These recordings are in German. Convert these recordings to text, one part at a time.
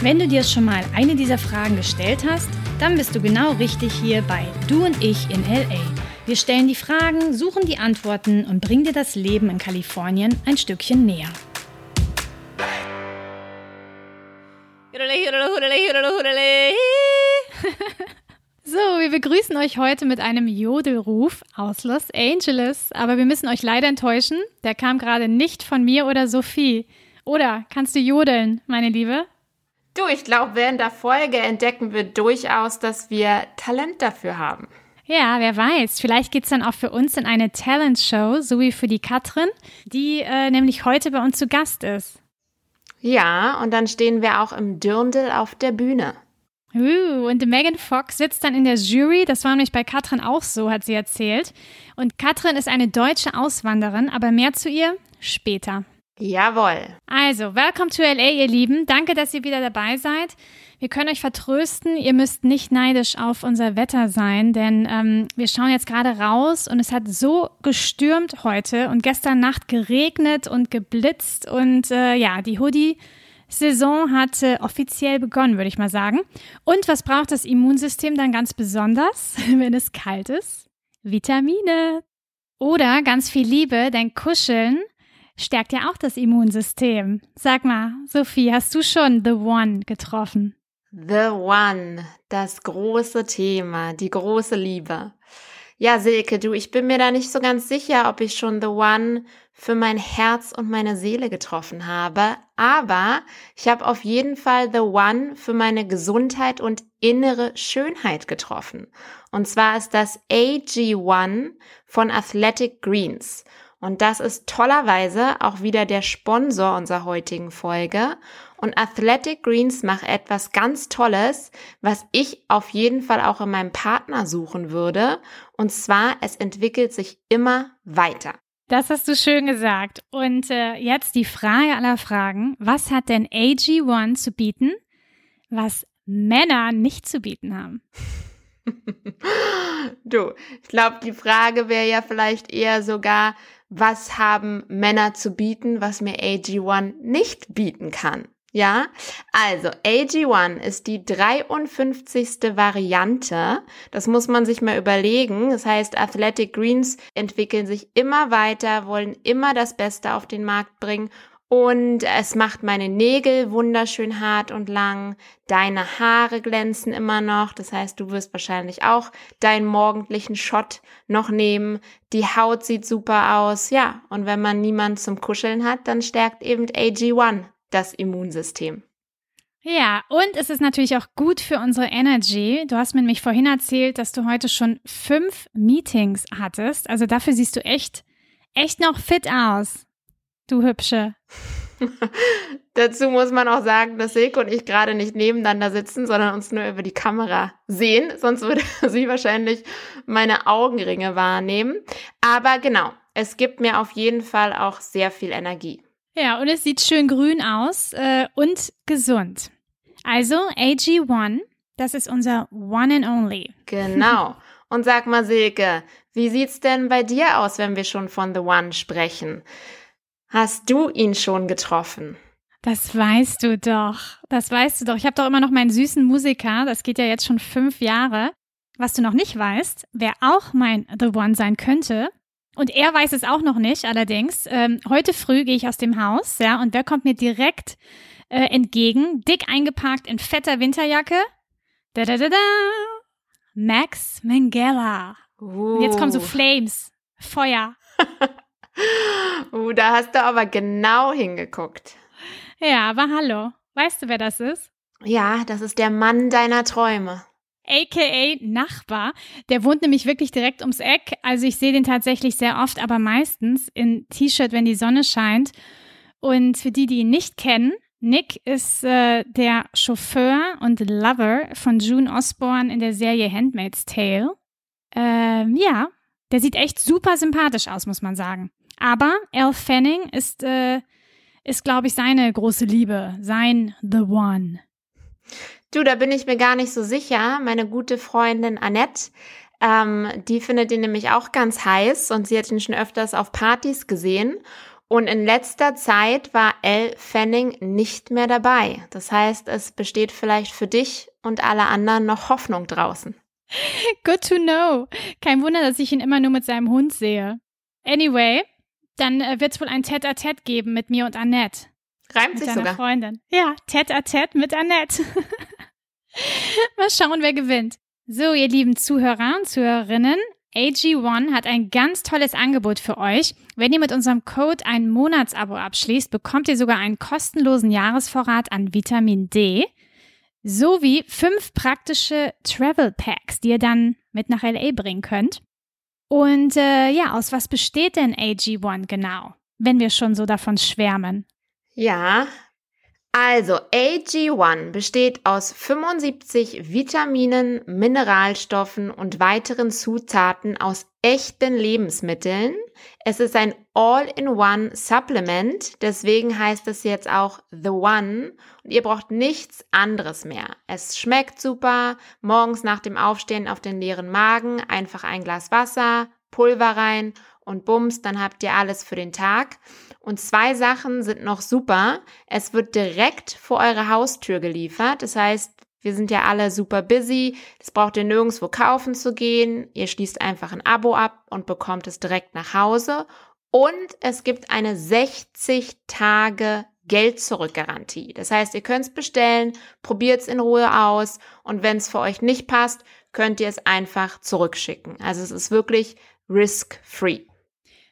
Wenn du dir schon mal eine dieser Fragen gestellt hast, dann bist du genau richtig hier bei Du und ich in LA. Wir stellen die Fragen, suchen die Antworten und bringen dir das Leben in Kalifornien ein Stückchen näher. So, wir begrüßen euch heute mit einem Jodelruf aus Los Angeles. Aber wir müssen euch leider enttäuschen. Der kam gerade nicht von mir oder Sophie. Oder kannst du jodeln, meine Liebe? Du, ich glaube, während der Folge entdecken wir durchaus, dass wir Talent dafür haben. Ja, wer weiß. Vielleicht geht es dann auch für uns in eine Talent-Show, so wie für die Katrin, die äh, nämlich heute bei uns zu Gast ist. Ja, und dann stehen wir auch im Dirndl auf der Bühne. Uh, und Megan Fox sitzt dann in der Jury. Das war nämlich bei Katrin auch so, hat sie erzählt. Und Katrin ist eine deutsche Auswanderin, aber mehr zu ihr später. Jawohl. Also, welcome to LA, ihr Lieben. Danke, dass ihr wieder dabei seid. Wir können euch vertrösten, ihr müsst nicht neidisch auf unser Wetter sein, denn ähm, wir schauen jetzt gerade raus und es hat so gestürmt heute und gestern Nacht geregnet und geblitzt und äh, ja, die Hoodie Saison hat äh, offiziell begonnen, würde ich mal sagen. Und was braucht das Immunsystem dann ganz besonders, wenn es kalt ist? Vitamine. Oder ganz viel Liebe, denn Kuscheln stärkt ja auch das Immunsystem. Sag mal, Sophie, hast du schon The One getroffen? The One, das große Thema, die große Liebe. Ja, Silke, du, ich bin mir da nicht so ganz sicher, ob ich schon The One für mein Herz und meine Seele getroffen habe, aber ich habe auf jeden Fall The One für meine Gesundheit und innere Schönheit getroffen. Und zwar ist das AG1 von Athletic Greens. Und das ist tollerweise auch wieder der Sponsor unserer heutigen Folge. Und Athletic Greens macht etwas ganz Tolles, was ich auf jeden Fall auch in meinem Partner suchen würde. Und zwar, es entwickelt sich immer weiter. Das hast du schön gesagt. Und äh, jetzt die Frage aller Fragen. Was hat denn AG1 zu bieten, was Männer nicht zu bieten haben? du, ich glaube, die Frage wäre ja vielleicht eher sogar, was haben Männer zu bieten, was mir AG1 nicht bieten kann. Ja, also AG1 ist die 53. Variante. Das muss man sich mal überlegen. Das heißt, Athletic Greens entwickeln sich immer weiter, wollen immer das Beste auf den Markt bringen und es macht meine Nägel wunderschön hart und lang. Deine Haare glänzen immer noch. Das heißt, du wirst wahrscheinlich auch deinen morgendlichen Shot noch nehmen. Die Haut sieht super aus. Ja, und wenn man niemanden zum Kuscheln hat, dann stärkt eben AG1 das Immunsystem. Ja, und es ist natürlich auch gut für unsere Energy. Du hast mir nämlich vorhin erzählt, dass du heute schon fünf Meetings hattest. Also dafür siehst du echt, echt noch fit aus. Du Hübsche. Dazu muss man auch sagen, dass Silke und ich gerade nicht nebeneinander sitzen, sondern uns nur über die Kamera sehen. Sonst würde sie wahrscheinlich meine Augenringe wahrnehmen. Aber genau, es gibt mir auf jeden Fall auch sehr viel Energie. Ja, und es sieht schön grün aus äh, und gesund. Also AG1, das ist unser One and Only. Genau. Und sag mal, Silke, wie sieht's denn bei dir aus, wenn wir schon von The One sprechen? Hast du ihn schon getroffen? Das weißt du doch. Das weißt du doch. Ich habe doch immer noch meinen süßen Musiker. Das geht ja jetzt schon fünf Jahre. Was du noch nicht weißt, wer auch mein The One sein könnte, und er weiß es auch noch nicht, allerdings. Ähm, heute früh gehe ich aus dem Haus, ja, und der kommt mir direkt äh, entgegen, dick eingepackt in fetter Winterjacke. Da da da da. Max Mangala. Uh. Und jetzt kommen so Flames, Feuer. uh, da hast du aber genau hingeguckt. Ja, aber hallo. Weißt du, wer das ist? Ja, das ist der Mann deiner Träume aka Nachbar. Der wohnt nämlich wirklich direkt ums Eck. Also ich sehe den tatsächlich sehr oft, aber meistens in T-Shirt, wenn die Sonne scheint. Und für die, die ihn nicht kennen, Nick ist äh, der Chauffeur und Lover von June Osborne in der Serie Handmaid's Tale. Ähm, ja, der sieht echt super sympathisch aus, muss man sagen. Aber Elle Fanning ist, äh, ist glaube ich, seine große Liebe, sein The One. Du, da bin ich mir gar nicht so sicher. Meine gute Freundin Annette, ähm, die findet ihn nämlich auch ganz heiß und sie hat ihn schon öfters auf Partys gesehen. Und in letzter Zeit war Elle Fanning nicht mehr dabei. Das heißt, es besteht vielleicht für dich und alle anderen noch Hoffnung draußen. Good to know. Kein Wunder, dass ich ihn immer nur mit seinem Hund sehe. Anyway, dann äh, wird es wohl ein Tête-à-Tête geben mit mir und Annette. Reimt mit sich sogar. Freundin. Ja, Tête-à-Tête mit Annette. Mal schauen, wer gewinnt. So, ihr lieben Zuhörer und Zuhörerinnen, AG1 hat ein ganz tolles Angebot für euch. Wenn ihr mit unserem Code ein Monatsabo abschließt, bekommt ihr sogar einen kostenlosen Jahresvorrat an Vitamin D sowie fünf praktische Travel Packs, die ihr dann mit nach LA bringen könnt. Und äh, ja, aus was besteht denn AG1 genau, wenn wir schon so davon schwärmen? Ja, also AG1 besteht aus 75 Vitaminen, Mineralstoffen und weiteren Zutaten aus echten Lebensmitteln. Es ist ein All-in-One Supplement, deswegen heißt es jetzt auch The One und ihr braucht nichts anderes mehr. Es schmeckt super, morgens nach dem Aufstehen auf den leeren Magen einfach ein Glas Wasser, Pulver rein und bums, dann habt ihr alles für den Tag. Und zwei Sachen sind noch super. Es wird direkt vor eure Haustür geliefert. Das heißt, wir sind ja alle super busy. Das braucht ihr nirgendwo kaufen zu gehen. Ihr schließt einfach ein Abo ab und bekommt es direkt nach Hause. Und es gibt eine 60 Tage Geld zurück Garantie. Das heißt, ihr könnt es bestellen, probiert es in Ruhe aus und wenn es für euch nicht passt, könnt ihr es einfach zurückschicken. Also es ist wirklich risk-free.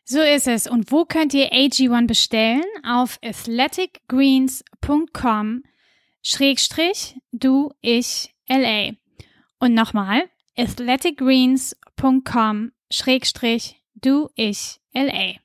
So ist es. Und wo könnt ihr AG1 bestellen? Auf athleticgreens.com Schrägstrich du ich LA. Und nochmal athleticgreens.com Schrägstrich du ich LA.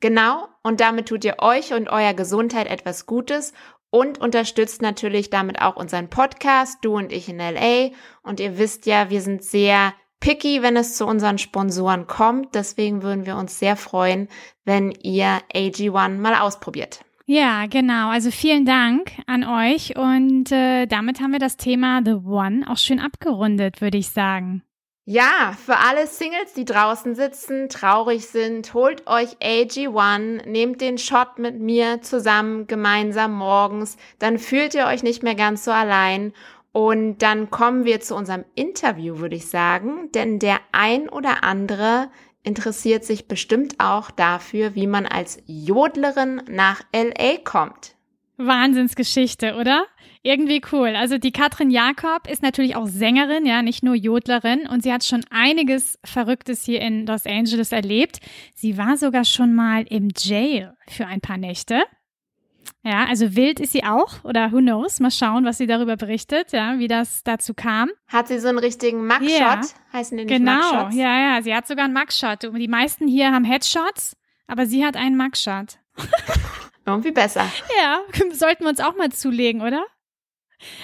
Genau, und damit tut ihr euch und eurer Gesundheit etwas Gutes und unterstützt natürlich damit auch unseren Podcast, du und ich in LA. Und ihr wisst ja, wir sind sehr picky, wenn es zu unseren Sponsoren kommt. Deswegen würden wir uns sehr freuen, wenn ihr AG1 mal ausprobiert. Ja, genau. Also vielen Dank an euch und äh, damit haben wir das Thema The One auch schön abgerundet, würde ich sagen. Ja, für alle Singles, die draußen sitzen, traurig sind, holt euch AG1, nehmt den Shot mit mir zusammen gemeinsam morgens, dann fühlt ihr euch nicht mehr ganz so allein und dann kommen wir zu unserem Interview, würde ich sagen, denn der ein oder andere interessiert sich bestimmt auch dafür, wie man als Jodlerin nach LA kommt. Wahnsinnsgeschichte, oder? Irgendwie cool. Also die Katrin Jakob ist natürlich auch Sängerin, ja, nicht nur Jodlerin und sie hat schon einiges Verrücktes hier in Los Angeles erlebt. Sie war sogar schon mal im Jail für ein paar Nächte. Ja, also wild ist sie auch oder who knows? Mal schauen, was sie darüber berichtet, ja, wie das dazu kam. Hat sie so einen richtigen Mugshot? Yeah. Heißen die nicht Genau, Mugshots? ja, ja, sie hat sogar einen Mugshot. Die meisten hier haben Headshots, aber sie hat einen Mugshot. Irgendwie besser. Ja, sollten wir uns auch mal zulegen, oder?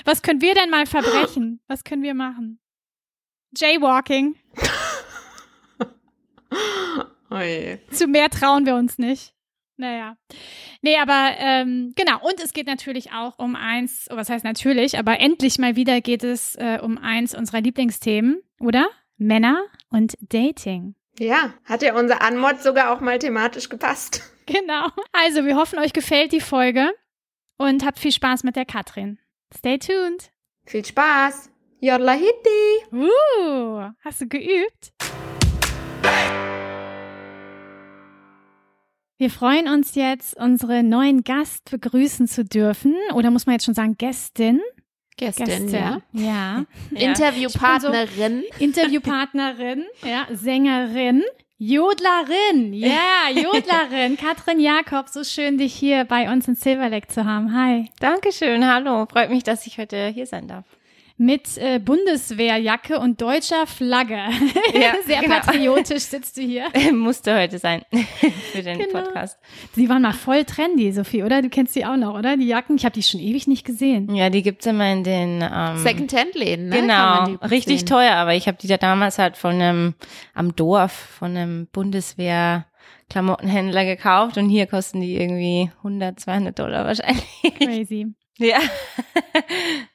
Was können wir denn mal verbrechen? Was können wir machen? Jaywalking. oh. Zu mehr trauen wir uns nicht. Naja. Nee, aber ähm, genau. Und es geht natürlich auch um eins, oh, was heißt natürlich, aber endlich mal wieder geht es äh, um eins unserer Lieblingsthemen, oder? Männer und Dating. Ja, hat ja unser Anmod sogar auch mal thematisch gepasst. Genau. Also, wir hoffen, euch gefällt die Folge und habt viel Spaß mit der Katrin. Stay tuned. Viel Spaß. Jodla Hitti. Uh, hast du geübt? Wir freuen uns jetzt, unsere neuen Gast begrüßen zu dürfen. Oder muss man jetzt schon sagen, Gästin? Gästin, Gästin. ja. Ja. Interviewpartnerin. So Interviewpartnerin, ja, Sängerin. Jodlerin, ja, yeah, Jodlerin, Katrin Jakob, so schön, dich hier bei uns in Silver Lake zu haben. Hi. Dankeschön, hallo. Freut mich, dass ich heute hier sein darf. Mit äh, Bundeswehrjacke und deutscher Flagge. Ja, Sehr genau. patriotisch sitzt du hier. Musste heute sein für den genau. Podcast. Sie waren mal voll trendy, Sophie, oder? Du kennst die auch noch, oder? Die Jacken. Ich habe die schon ewig nicht gesehen. Ja, die gibt's immer in den ähm, Second-Hand-Läden, ne? Genau, richtig sehen. teuer, aber ich habe die da damals halt von einem am Dorf, von einem Bundeswehr Klamottenhändler gekauft und hier kosten die irgendwie 100, 200 Dollar wahrscheinlich. Crazy. Ja.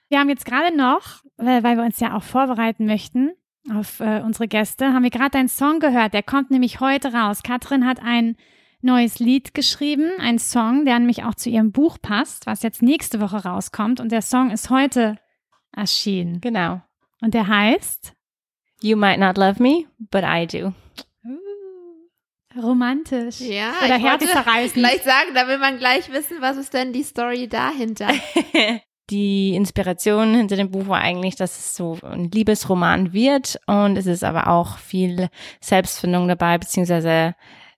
Wir haben jetzt gerade noch, weil wir uns ja auch vorbereiten möchten auf äh, unsere Gäste, haben wir gerade deinen Song gehört. Der kommt nämlich heute raus. Katrin hat ein neues Lied geschrieben, ein Song, der nämlich auch zu ihrem Buch passt, was jetzt nächste Woche rauskommt. Und der Song ist heute erschienen. Genau. Und der heißt You might not love me, but I do. Romantisch. Ja, Oder herzzerreißend. Gleich sagen, da will man gleich wissen, was ist denn die Story dahinter. die Inspiration hinter dem Buch war eigentlich, dass es so ein Liebesroman wird und es ist aber auch viel Selbstfindung dabei, beziehungsweise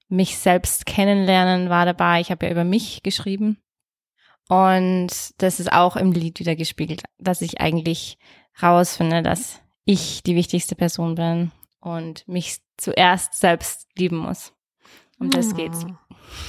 mich selbst kennenlernen war dabei. Ich habe ja über mich geschrieben und das ist auch im Lied wieder gespiegelt, dass ich eigentlich rausfinde, dass ich die wichtigste Person bin und mich zuerst selbst lieben muss. Um das geht's.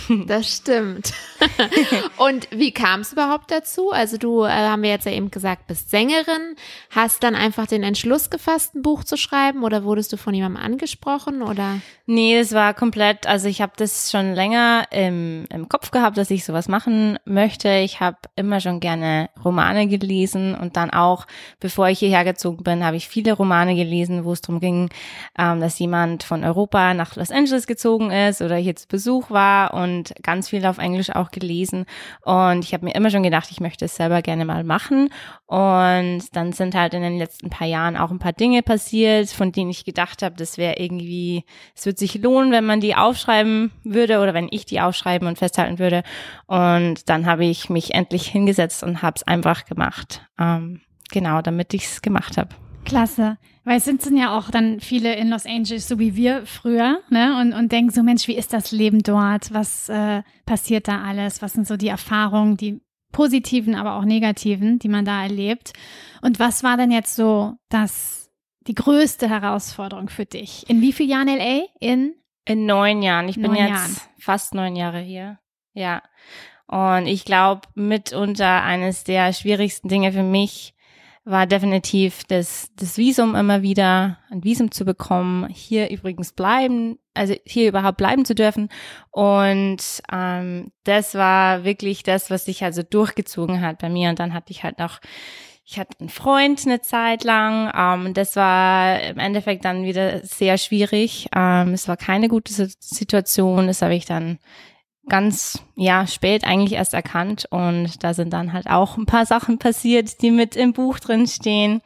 Das stimmt. und wie kam es überhaupt dazu? Also du, äh, haben wir jetzt ja eben gesagt, bist Sängerin. Hast dann einfach den Entschluss gefasst, ein Buch zu schreiben oder wurdest du von jemandem angesprochen oder? Nee, es war komplett, also ich habe das schon länger im, im Kopf gehabt, dass ich sowas machen möchte. Ich habe immer schon gerne Romane gelesen und dann auch, bevor ich hierher gezogen bin, habe ich viele Romane gelesen, wo es darum ging, ähm, dass jemand von Europa nach Los Angeles gezogen ist oder hier zu Besuch war und ganz viel auf Englisch auch gelesen. Und ich habe mir immer schon gedacht, ich möchte es selber gerne mal machen. Und dann sind halt in den letzten paar Jahren auch ein paar Dinge passiert, von denen ich gedacht habe, das wäre irgendwie, es würde sich lohnen, wenn man die aufschreiben würde oder wenn ich die aufschreiben und festhalten würde. Und dann habe ich mich endlich hingesetzt und habe es einfach gemacht. Ähm, genau, damit ich es gemacht habe. Klasse. Weil es sind, ja auch dann viele in Los Angeles, so wie wir früher, ne? Und, und denken so, Mensch, wie ist das Leben dort? Was äh, passiert da alles? Was sind so die Erfahrungen, die positiven, aber auch negativen, die man da erlebt? Und was war denn jetzt so das, die größte Herausforderung für dich? In wie vielen Jahren LA? In? In neun Jahren. Ich bin jetzt Jahren. fast neun Jahre hier. Ja. Und ich glaube, mitunter eines der schwierigsten Dinge für mich, war definitiv das, das Visum immer wieder, ein Visum zu bekommen, hier übrigens bleiben, also hier überhaupt bleiben zu dürfen. Und ähm, das war wirklich das, was sich also durchgezogen hat bei mir. Und dann hatte ich halt noch, ich hatte einen Freund eine Zeit lang. Ähm, das war im Endeffekt dann wieder sehr schwierig. Ähm, es war keine gute Situation. Das habe ich dann ganz ja spät eigentlich erst erkannt und da sind dann halt auch ein paar Sachen passiert, die mit im Buch drin stehen,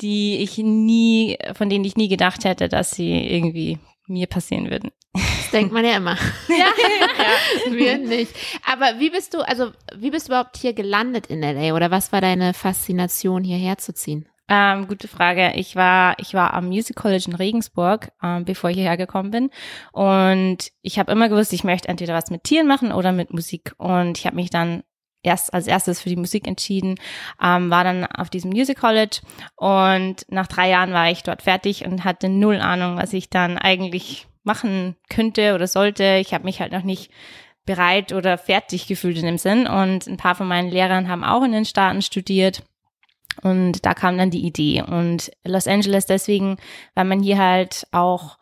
die ich nie von denen ich nie gedacht hätte, dass sie irgendwie mir passieren würden. Das denkt man ja immer. ja, wir nicht. Aber wie bist du, also wie bist du überhaupt hier gelandet in LA oder was war deine Faszination hierher zu ziehen? Ähm, gute Frage. Ich war, ich war am Music College in Regensburg, ähm, bevor ich hierher gekommen bin. Und ich habe immer gewusst, ich möchte entweder was mit Tieren machen oder mit Musik. Und ich habe mich dann erst als erstes für die Musik entschieden, ähm, war dann auf diesem Music College und nach drei Jahren war ich dort fertig und hatte null Ahnung, was ich dann eigentlich machen könnte oder sollte. Ich habe mich halt noch nicht bereit oder fertig gefühlt in dem Sinn und ein paar von meinen Lehrern haben auch in den Staaten studiert und da kam dann die Idee. Und Los Angeles deswegen, weil man hier halt auch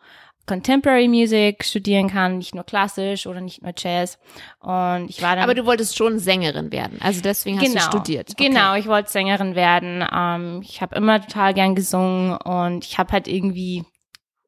Contemporary Music studieren kann, nicht nur klassisch oder nicht nur Jazz. Und ich war dann. Aber du wolltest schon Sängerin werden, also deswegen hast genau, du studiert. Okay. Genau, ich wollte Sängerin werden. Ähm, ich habe immer total gern gesungen und ich habe halt irgendwie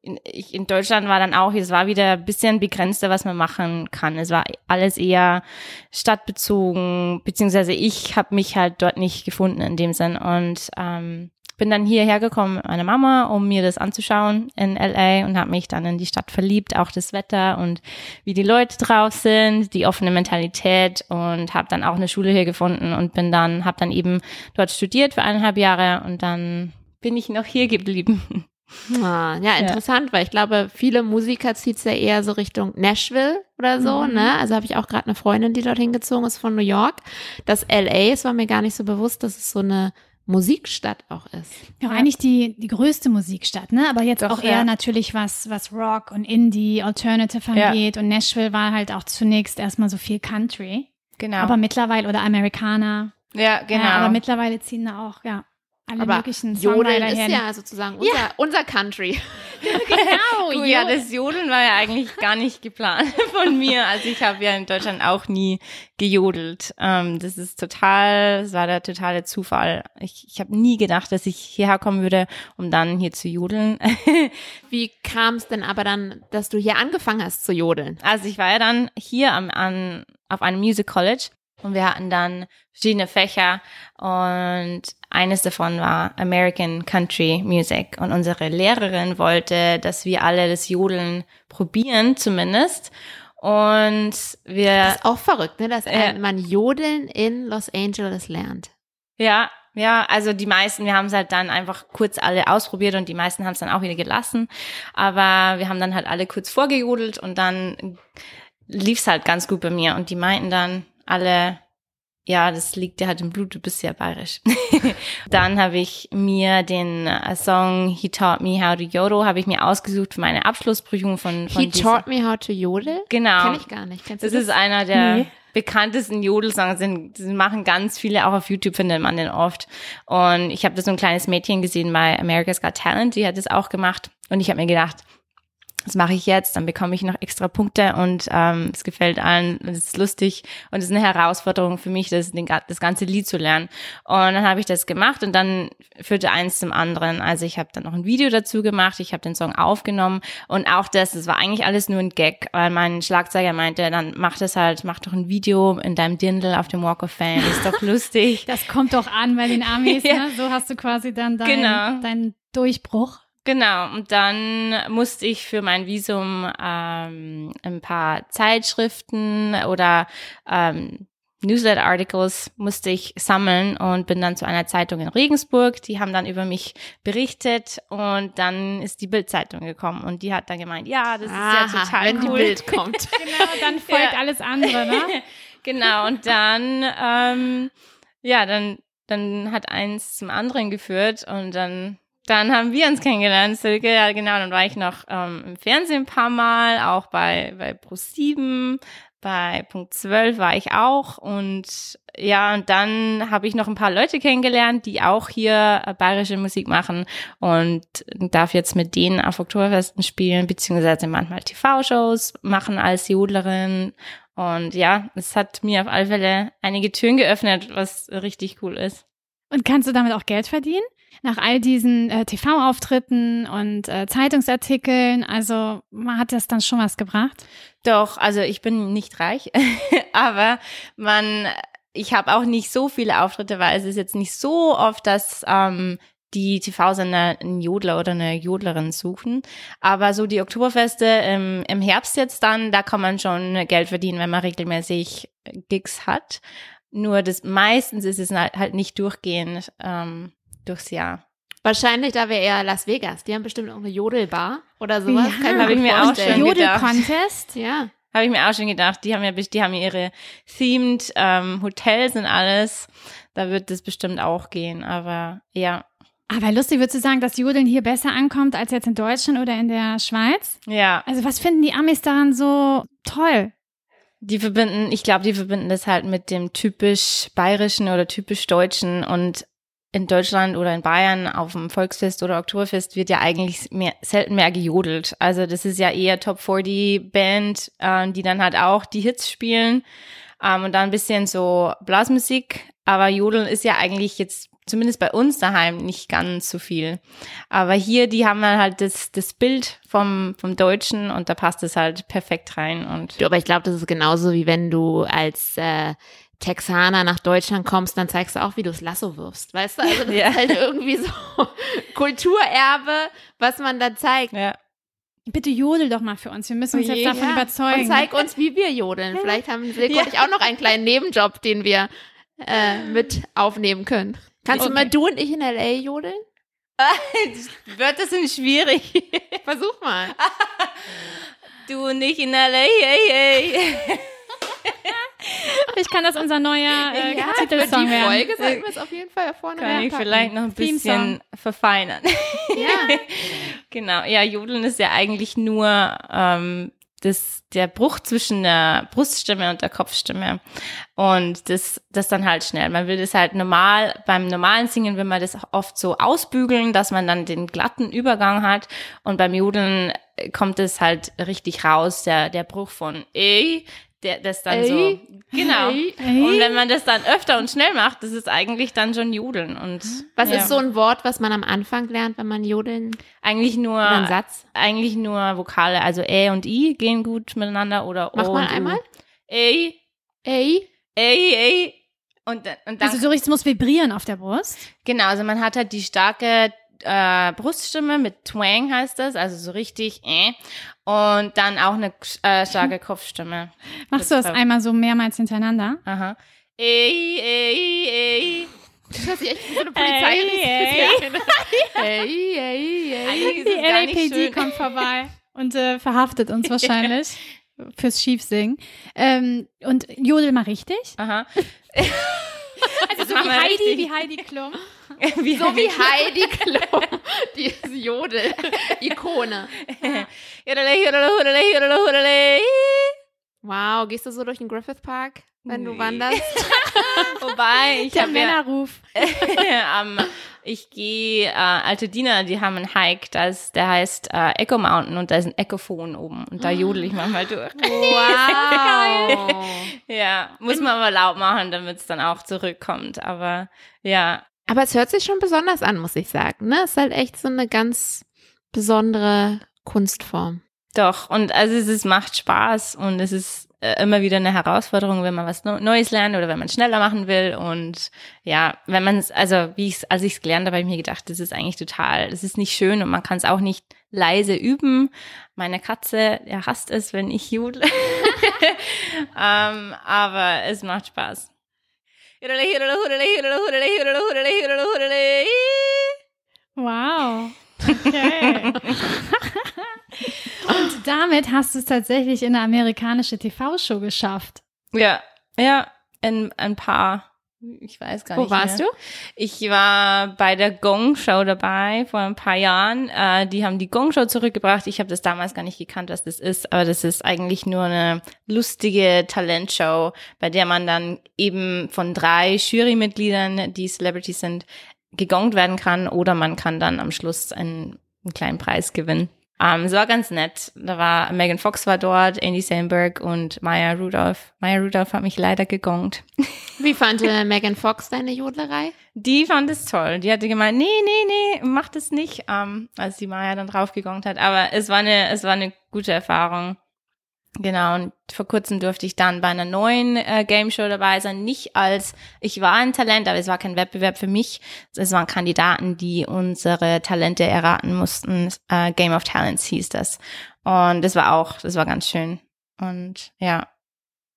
in, ich, in Deutschland war dann auch, es war wieder ein bisschen begrenzter, was man machen kann. Es war alles eher stadtbezogen, beziehungsweise ich habe mich halt dort nicht gefunden in dem Sinn und ähm, bin dann hierher gekommen mit meiner Mama, um mir das anzuschauen in LA und habe mich dann in die Stadt verliebt, auch das Wetter und wie die Leute drauf sind, die offene Mentalität und habe dann auch eine Schule hier gefunden und bin dann habe dann eben dort studiert für eineinhalb Jahre und dann bin ich noch hier geblieben. Ah, ja, interessant, ja. weil ich glaube, viele Musiker zieht es ja eher so Richtung Nashville oder so, mhm. ne? Also habe ich auch gerade eine Freundin, die dorthin gezogen ist von New York. Das LA, es war mir gar nicht so bewusst, dass es so eine Musikstadt auch ist. Ja, eigentlich die, die größte Musikstadt, ne? Aber jetzt Doch, auch eher ja. natürlich was, was Rock und Indie, Alternative angeht. Ja. Und Nashville war halt auch zunächst erstmal so viel Country. Genau. Aber mittlerweile, oder Amerikaner. Ja, genau. Ja, aber mittlerweile ziehen da auch, ja, alle aber möglichen Jodeln ist ja sozusagen unser, ja. unser Country. genau. ja, das Jodeln war ja eigentlich gar nicht geplant von mir. Also ich habe ja in Deutschland auch nie gejodelt. Ähm, das ist total, das war der totale Zufall. Ich, ich habe nie gedacht, dass ich hierher kommen würde, um dann hier zu jodeln. Wie kam es denn aber dann, dass du hier angefangen hast zu jodeln? Also ich war ja dann hier am, an, auf einem Music College und wir hatten dann verschiedene Fächer und eines davon war American Country Music. Und unsere Lehrerin wollte, dass wir alle das Jodeln probieren, zumindest. Und wir. Das ist auch verrückt, ne? Dass äh, man Jodeln in Los Angeles lernt. Ja, ja, also die meisten, wir haben es halt dann einfach kurz alle ausprobiert und die meisten haben es dann auch wieder gelassen. Aber wir haben dann halt alle kurz vorgejodelt und dann lief es halt ganz gut bei mir. Und die meinten dann alle, ja, das liegt dir halt im Blut, du bist ja bayerisch. Dann habe ich mir den äh, Song He Taught Me How to Yodel, habe ich mir ausgesucht für meine Abschlussprüfung von, von He Taught Me How to Yodel? Genau. Kenn ich gar nicht. Kennst das, das ist einer der nee. bekanntesten Jodelsongs, sind, machen ganz viele, auch auf YouTube findet man den oft. Und ich habe da so ein kleines Mädchen gesehen bei America's Got Talent, die hat das auch gemacht. Und ich habe mir gedacht, das mache ich jetzt, dann bekomme ich noch extra Punkte und ähm, es gefällt allen, es ist lustig und es ist eine Herausforderung für mich, das, das ganze Lied zu lernen. Und dann habe ich das gemacht und dann führte eins zum anderen. Also ich habe dann noch ein Video dazu gemacht, ich habe den Song aufgenommen und auch das, das war eigentlich alles nur ein Gag, weil mein Schlagzeuger meinte, dann mach das halt, mach doch ein Video in deinem Dirndl auf dem Walk of Fame, ist doch lustig. Das kommt doch an bei den Amis, ja. ne? So hast du quasi dann deinen genau. dein Durchbruch. Genau, und dann musste ich für mein Visum ähm, ein paar Zeitschriften oder ähm, Newsletter-Articles musste ich sammeln und bin dann zu einer Zeitung in Regensburg. Die haben dann über mich berichtet und dann ist die Bild-Zeitung gekommen und die hat dann gemeint, ja, das ist Aha, ja total wenn cool. die Bild kommt. genau, dann folgt ja. alles andere, ne? genau, und dann, ähm, ja, dann, dann hat eins zum anderen geführt und dann dann haben wir uns kennengelernt, Silke. Ja, genau. Dann war ich noch ähm, im Fernsehen ein paar Mal, auch bei, bei Pro7, bei Punkt 12 war ich auch. Und ja, und dann habe ich noch ein paar Leute kennengelernt, die auch hier äh, bayerische Musik machen und darf jetzt mit denen auf Oktoberfesten spielen, beziehungsweise manchmal TV-Shows machen als Jodlerin. Und ja, es hat mir auf alle Fälle einige Türen geöffnet, was richtig cool ist. Und kannst du damit auch Geld verdienen? Nach all diesen äh, TV-Auftritten und äh, Zeitungsartikeln, also man hat das dann schon was gebracht? Doch, also ich bin nicht reich, aber man, ich habe auch nicht so viele Auftritte, weil es ist jetzt nicht so oft, dass ähm, die TV-Sender einen Jodler oder eine Jodlerin suchen. Aber so die Oktoberfeste im, im Herbst jetzt dann, da kann man schon Geld verdienen, wenn man regelmäßig Gigs hat. Nur das meistens ist es halt, halt nicht durchgehend. Ähm, durchs Jahr. Wahrscheinlich, da wäre eher Las Vegas. Die haben bestimmt auch eine Jodelbar oder sowas. Ja, Kann ich mir auch schon Jodel-Contest? Ja. Habe ich mir auch schon gedacht. Die haben ja, die haben ihre themed ähm, Hotels und alles. Da wird das bestimmt auch gehen. Aber ja. Aber lustig, würdest du sagen, dass Jodeln hier besser ankommt als jetzt in Deutschland oder in der Schweiz? Ja. Also was finden die Amis daran so toll? Die verbinden, ich glaube, die verbinden das halt mit dem typisch bayerischen oder typisch deutschen und in Deutschland oder in Bayern auf dem Volksfest oder Oktoberfest wird ja eigentlich mehr, selten mehr gejodelt. Also das ist ja eher Top 40 Band, äh, die dann halt auch die Hits spielen ähm, und dann ein bisschen so Blasmusik. Aber Jodeln ist ja eigentlich jetzt zumindest bei uns daheim nicht ganz so viel. Aber hier, die haben halt das, das Bild vom, vom Deutschen und da passt es halt perfekt rein. Und du, aber ich glaube, das ist genauso wie wenn du als äh, Texaner nach Deutschland kommst, dann zeigst du auch, wie du das Lasso wirfst. Weißt du? Also das ja. ist halt irgendwie so Kulturerbe, was man da zeigt. Ja. Bitte jodel doch mal für uns. Wir müssen uns oh jetzt davon ja. überzeugen. Und zeig uns, wie wir jodeln. Vielleicht haben Silke ja. und ich auch noch einen kleinen Nebenjob, den wir äh, mit aufnehmen können. Kannst okay. du mal du und ich in L.A. jodeln? Wird das denn schwierig? Versuch mal. du und ich in L.A. Hey, hey. Vielleicht kann das unser neuer äh, ja, Titelsong für die. Folge sollten wir es auf jeden Fall vorne Kann ich vielleicht noch ein bisschen verfeinern. Ja. genau, ja, Jodeln ist ja eigentlich nur ähm, das, der Bruch zwischen der Bruststimme und der Kopfstimme. Und das, das dann halt schnell. Man will das halt normal, beim normalen Singen will man das oft so ausbügeln, dass man dann den glatten Übergang hat. Und beim Jodeln kommt es halt richtig raus, der, der Bruch von ey, der, das dann Ey. so, genau. Ey. Und wenn man das dann öfter und schnell macht, das ist eigentlich dann schon Jodeln. Und Was ja. ist so ein Wort, was man am Anfang lernt, wenn man jodeln? eigentlich nur Satz? eigentlich nur Vokale, also Ä und I gehen gut miteinander oder Mach O mal und U. einmal. Ä, Ey. Ä, Ä. Und, dann- und dann, Also so richtig, es muss vibrieren auf der Brust. genau, also man hat halt die starke äh, Bruststimme mit Twang heißt das, also so richtig äh. Und dann auch eine äh, starke Kopfstimme. Machst du das einmal so mehrmals hintereinander? Aha. Ä, Ä, Ä. Das hört sich echt wie so eine Ey, ey. Ey, ey, ey. Die LAPD kommt vorbei und äh, verhaftet uns wahrscheinlich fürs Schiefsingen. Ähm, und jodel mal richtig. Aha. Also so wie Heidi, richtig. wie Heidi Klum. wie, So wie Heidi Klum, die Jodel-Ikone. Hudele, hudele. Wow, gehst du so durch den Griffith Park, wenn du Nee. wanderst? Wobei, ich Der habe ja, Männerruf. ähm, ich gehe, äh, Alte Diener, die haben einen Hike, das, der heißt äh, Echo Mountain und da ist ein Echophon oben und da jodel ich manchmal durch. Wow. Ja, muss man aber laut machen, damit es dann auch zurückkommt, aber ja, Aber es hört sich schon besonders an, muss ich sagen. Ne? Es ist halt echt so eine ganz besondere Kunstform. doch und also es ist, macht Spaß und es ist äh, immer wieder eine Herausforderung, wenn man was Neu- Neues lernt oder wenn man schneller machen will und ja, wenn man es, also wie ich als ich es gelernt habe, habe ich mir gedacht, das ist eigentlich total, das ist nicht schön und man kann es auch nicht leise üben. Meine Katze, er hasst es, wenn ich jodle. ähm, aber es macht Spaß. Wow. Okay. und damit hast du es tatsächlich in eine amerikanische TV-Show geschafft. Ja, ja, ein, ein paar. Ich weiß gar Wo nicht. warst mehr. du? Ich war bei der Gong Show dabei vor ein paar Jahren. Äh, die haben die Gong Show zurückgebracht. Ich habe das damals gar nicht gekannt, was das ist, aber das ist eigentlich nur eine lustige Talentshow, bei der man dann eben von drei Jurymitgliedern, die Celebrities sind, gegongt werden kann oder man kann dann am Schluss einen, einen kleinen Preis gewinnen. Ähm, es war ganz nett. Da war Megan Fox war dort, Andy Samberg und Maya Rudolph. Maya Rudolph hat mich leider gegongt. Wie fand äh, Megan Fox deine Jodlerei? Die fand es toll. Die hatte gemeint, nee, nee, nee, mach das nicht, ähm, als die Maya dann draufgegongt hat. Aber es war eine, es war eine gute Erfahrung. Genau, und vor kurzem durfte ich dann bei einer neuen äh, Game Show dabei sein. Nicht als, ich war ein Talent, aber es war kein Wettbewerb für mich. Es waren Kandidaten, die unsere Talente erraten mussten. Äh, Game of Talents hieß das. Und das war auch, das war ganz schön. Und ja,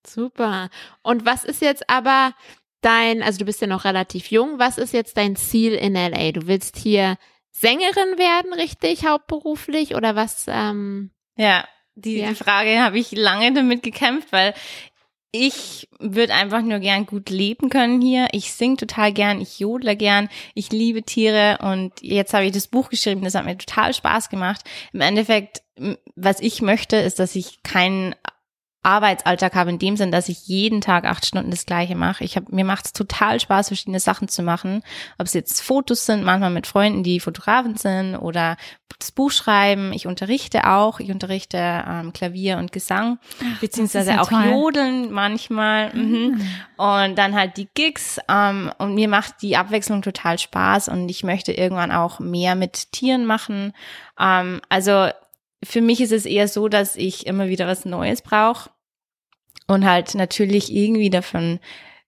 Super. Und was ist jetzt aber dein, also du bist ja noch relativ jung, was ist jetzt dein Ziel in LA? Du willst hier Sängerin werden, richtig, hauptberuflich oder was? Ähm, Ja, die, Ja. die Frage habe ich lange damit gekämpft, weil ich würde einfach nur gern gut leben können hier. Ich sing total gern, ich jodle gern, ich liebe Tiere und jetzt habe ich das Buch geschrieben, das hat mir total Spaß gemacht. Im Endeffekt, was ich möchte, ist, dass ich keinen Arbeitsalltag habe in dem Sinn, dass ich jeden Tag acht Stunden das Gleiche mache. Ich hab, mir macht es total Spaß, verschiedene Sachen zu machen. Ob es jetzt Fotos sind, manchmal mit Freunden, die Fotografen sind oder das Buch schreiben. Ich unterrichte auch. Ich unterrichte ähm, Klavier und Gesang, beziehungsweise ja auch toll. Jodeln manchmal. Mhm. Und dann halt die Gigs. Ähm, und mir macht die Abwechslung total Spaß und ich möchte irgendwann auch mehr mit Tieren machen. Ähm, also für mich ist es eher so, dass ich immer wieder was Neues brauche und halt natürlich irgendwie davon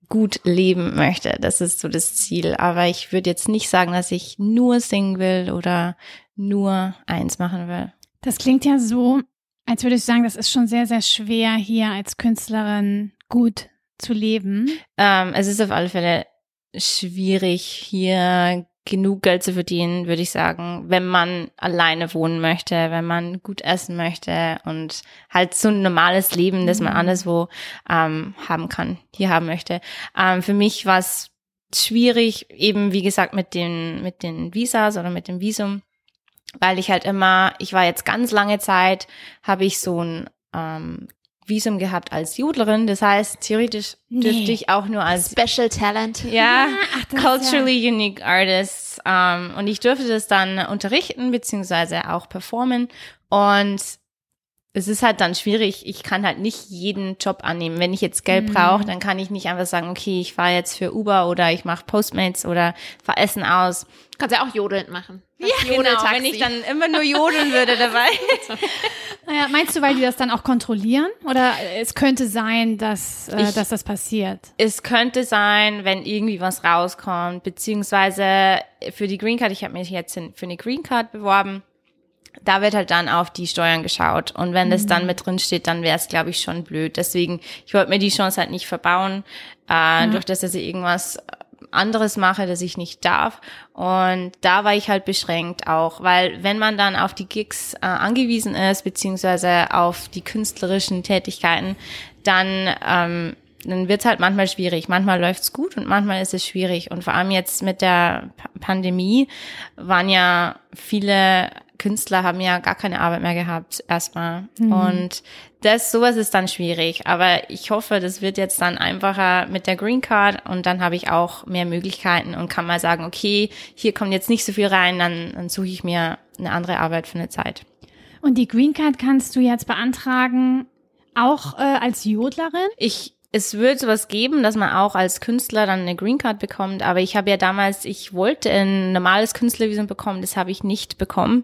gut leben möchte. Das ist so das Ziel. Aber ich würde jetzt nicht sagen, dass ich nur singen will oder nur eins machen will. Das klingt ja so, als würde ich sagen, das ist schon sehr, sehr schwer, hier als Künstlerin gut zu leben. Ähm, es ist auf alle Fälle schwierig, hier genug Geld zu verdienen, würde ich sagen, wenn man alleine wohnen möchte, wenn man gut essen möchte und halt so ein normales Leben, das man mhm. anderswo ähm, haben kann, hier haben möchte. Ähm, für mich war es schwierig, eben wie gesagt mit den mit den Visas oder mit dem Visum, weil ich halt immer, ich war jetzt ganz lange Zeit, habe ich so ein ähm, Visum gehabt als Jodlerin. Das heißt, theoretisch nee. dürfte ich auch nur als Special Talent. Ja, Ach, culturally ja. unique artist. Ähm, und ich durfte das dann unterrichten beziehungsweise auch performen. Und es ist halt dann schwierig. Ich kann halt nicht jeden Job annehmen. Wenn ich jetzt Geld mhm. brauche, dann kann ich nicht einfach sagen, okay, ich fahre jetzt für Uber oder ich mache Postmates oder fahre Essen aus. Kannst ja auch jodelnd machen. Das ja, genau, wenn ich dann immer nur jodeln würde dabei. naja, meinst du, weil die das dann auch kontrollieren? Oder es könnte sein, dass, äh, ich, dass das passiert? Es könnte sein, wenn irgendwie was rauskommt, beziehungsweise für die Green Card, ich habe mich jetzt für eine Green Card beworben, da wird halt dann auf die Steuern geschaut. Und wenn das dann mhm. mit drin steht, dann wäre es, glaube ich, schon blöd. Deswegen, ich wollte mir die Chance halt nicht verbauen, äh, mhm. durch das, dass ich irgendwas anderes mache, das ich nicht darf. Und da war ich halt beschränkt auch, weil wenn man dann auf die Gigs äh, angewiesen ist, beziehungsweise auf die künstlerischen Tätigkeiten, dann ähm, dann wird's halt manchmal schwierig. Manchmal läuft's gut und manchmal ist es schwierig. Und vor allem jetzt mit der Pandemie waren ja viele Künstler haben ja gar keine Arbeit mehr gehabt erstmal. Mhm. Und das, sowas ist dann schwierig. Aber ich hoffe, das wird jetzt dann einfacher mit der Green Card und dann habe ich auch mehr Möglichkeiten und kann mal sagen, okay, hier kommt jetzt nicht so viel rein, dann, dann suche ich mir eine andere Arbeit für eine Zeit. Und die Green Card kannst du jetzt beantragen, auch äh, als Jodlerin? Ich es wird sowas geben, dass man auch als Künstler dann eine Green Card bekommt, aber ich habe ja damals, ich wollte ein normales Künstlervisum bekommen, das habe ich nicht bekommen.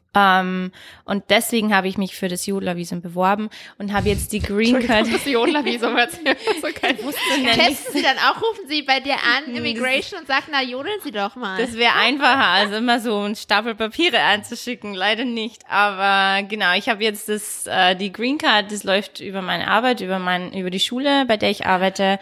Ähm, und deswegen habe ich mich für das Jodlervisum beworben und habe jetzt die Green Card. Das Jodlervisum so kein Testen Sie dann auch, rufen Sie bei dir an, Immigration, und sagen, na, jodeln Sie doch mal. Das wäre einfacher, als immer so einen Stapel Papiere einzuschicken. Leider nicht. Aber genau, ich habe jetzt das, äh, die Green Card, das läuft über meine Arbeit, über mein, über die Schule, bei der ich arbeite.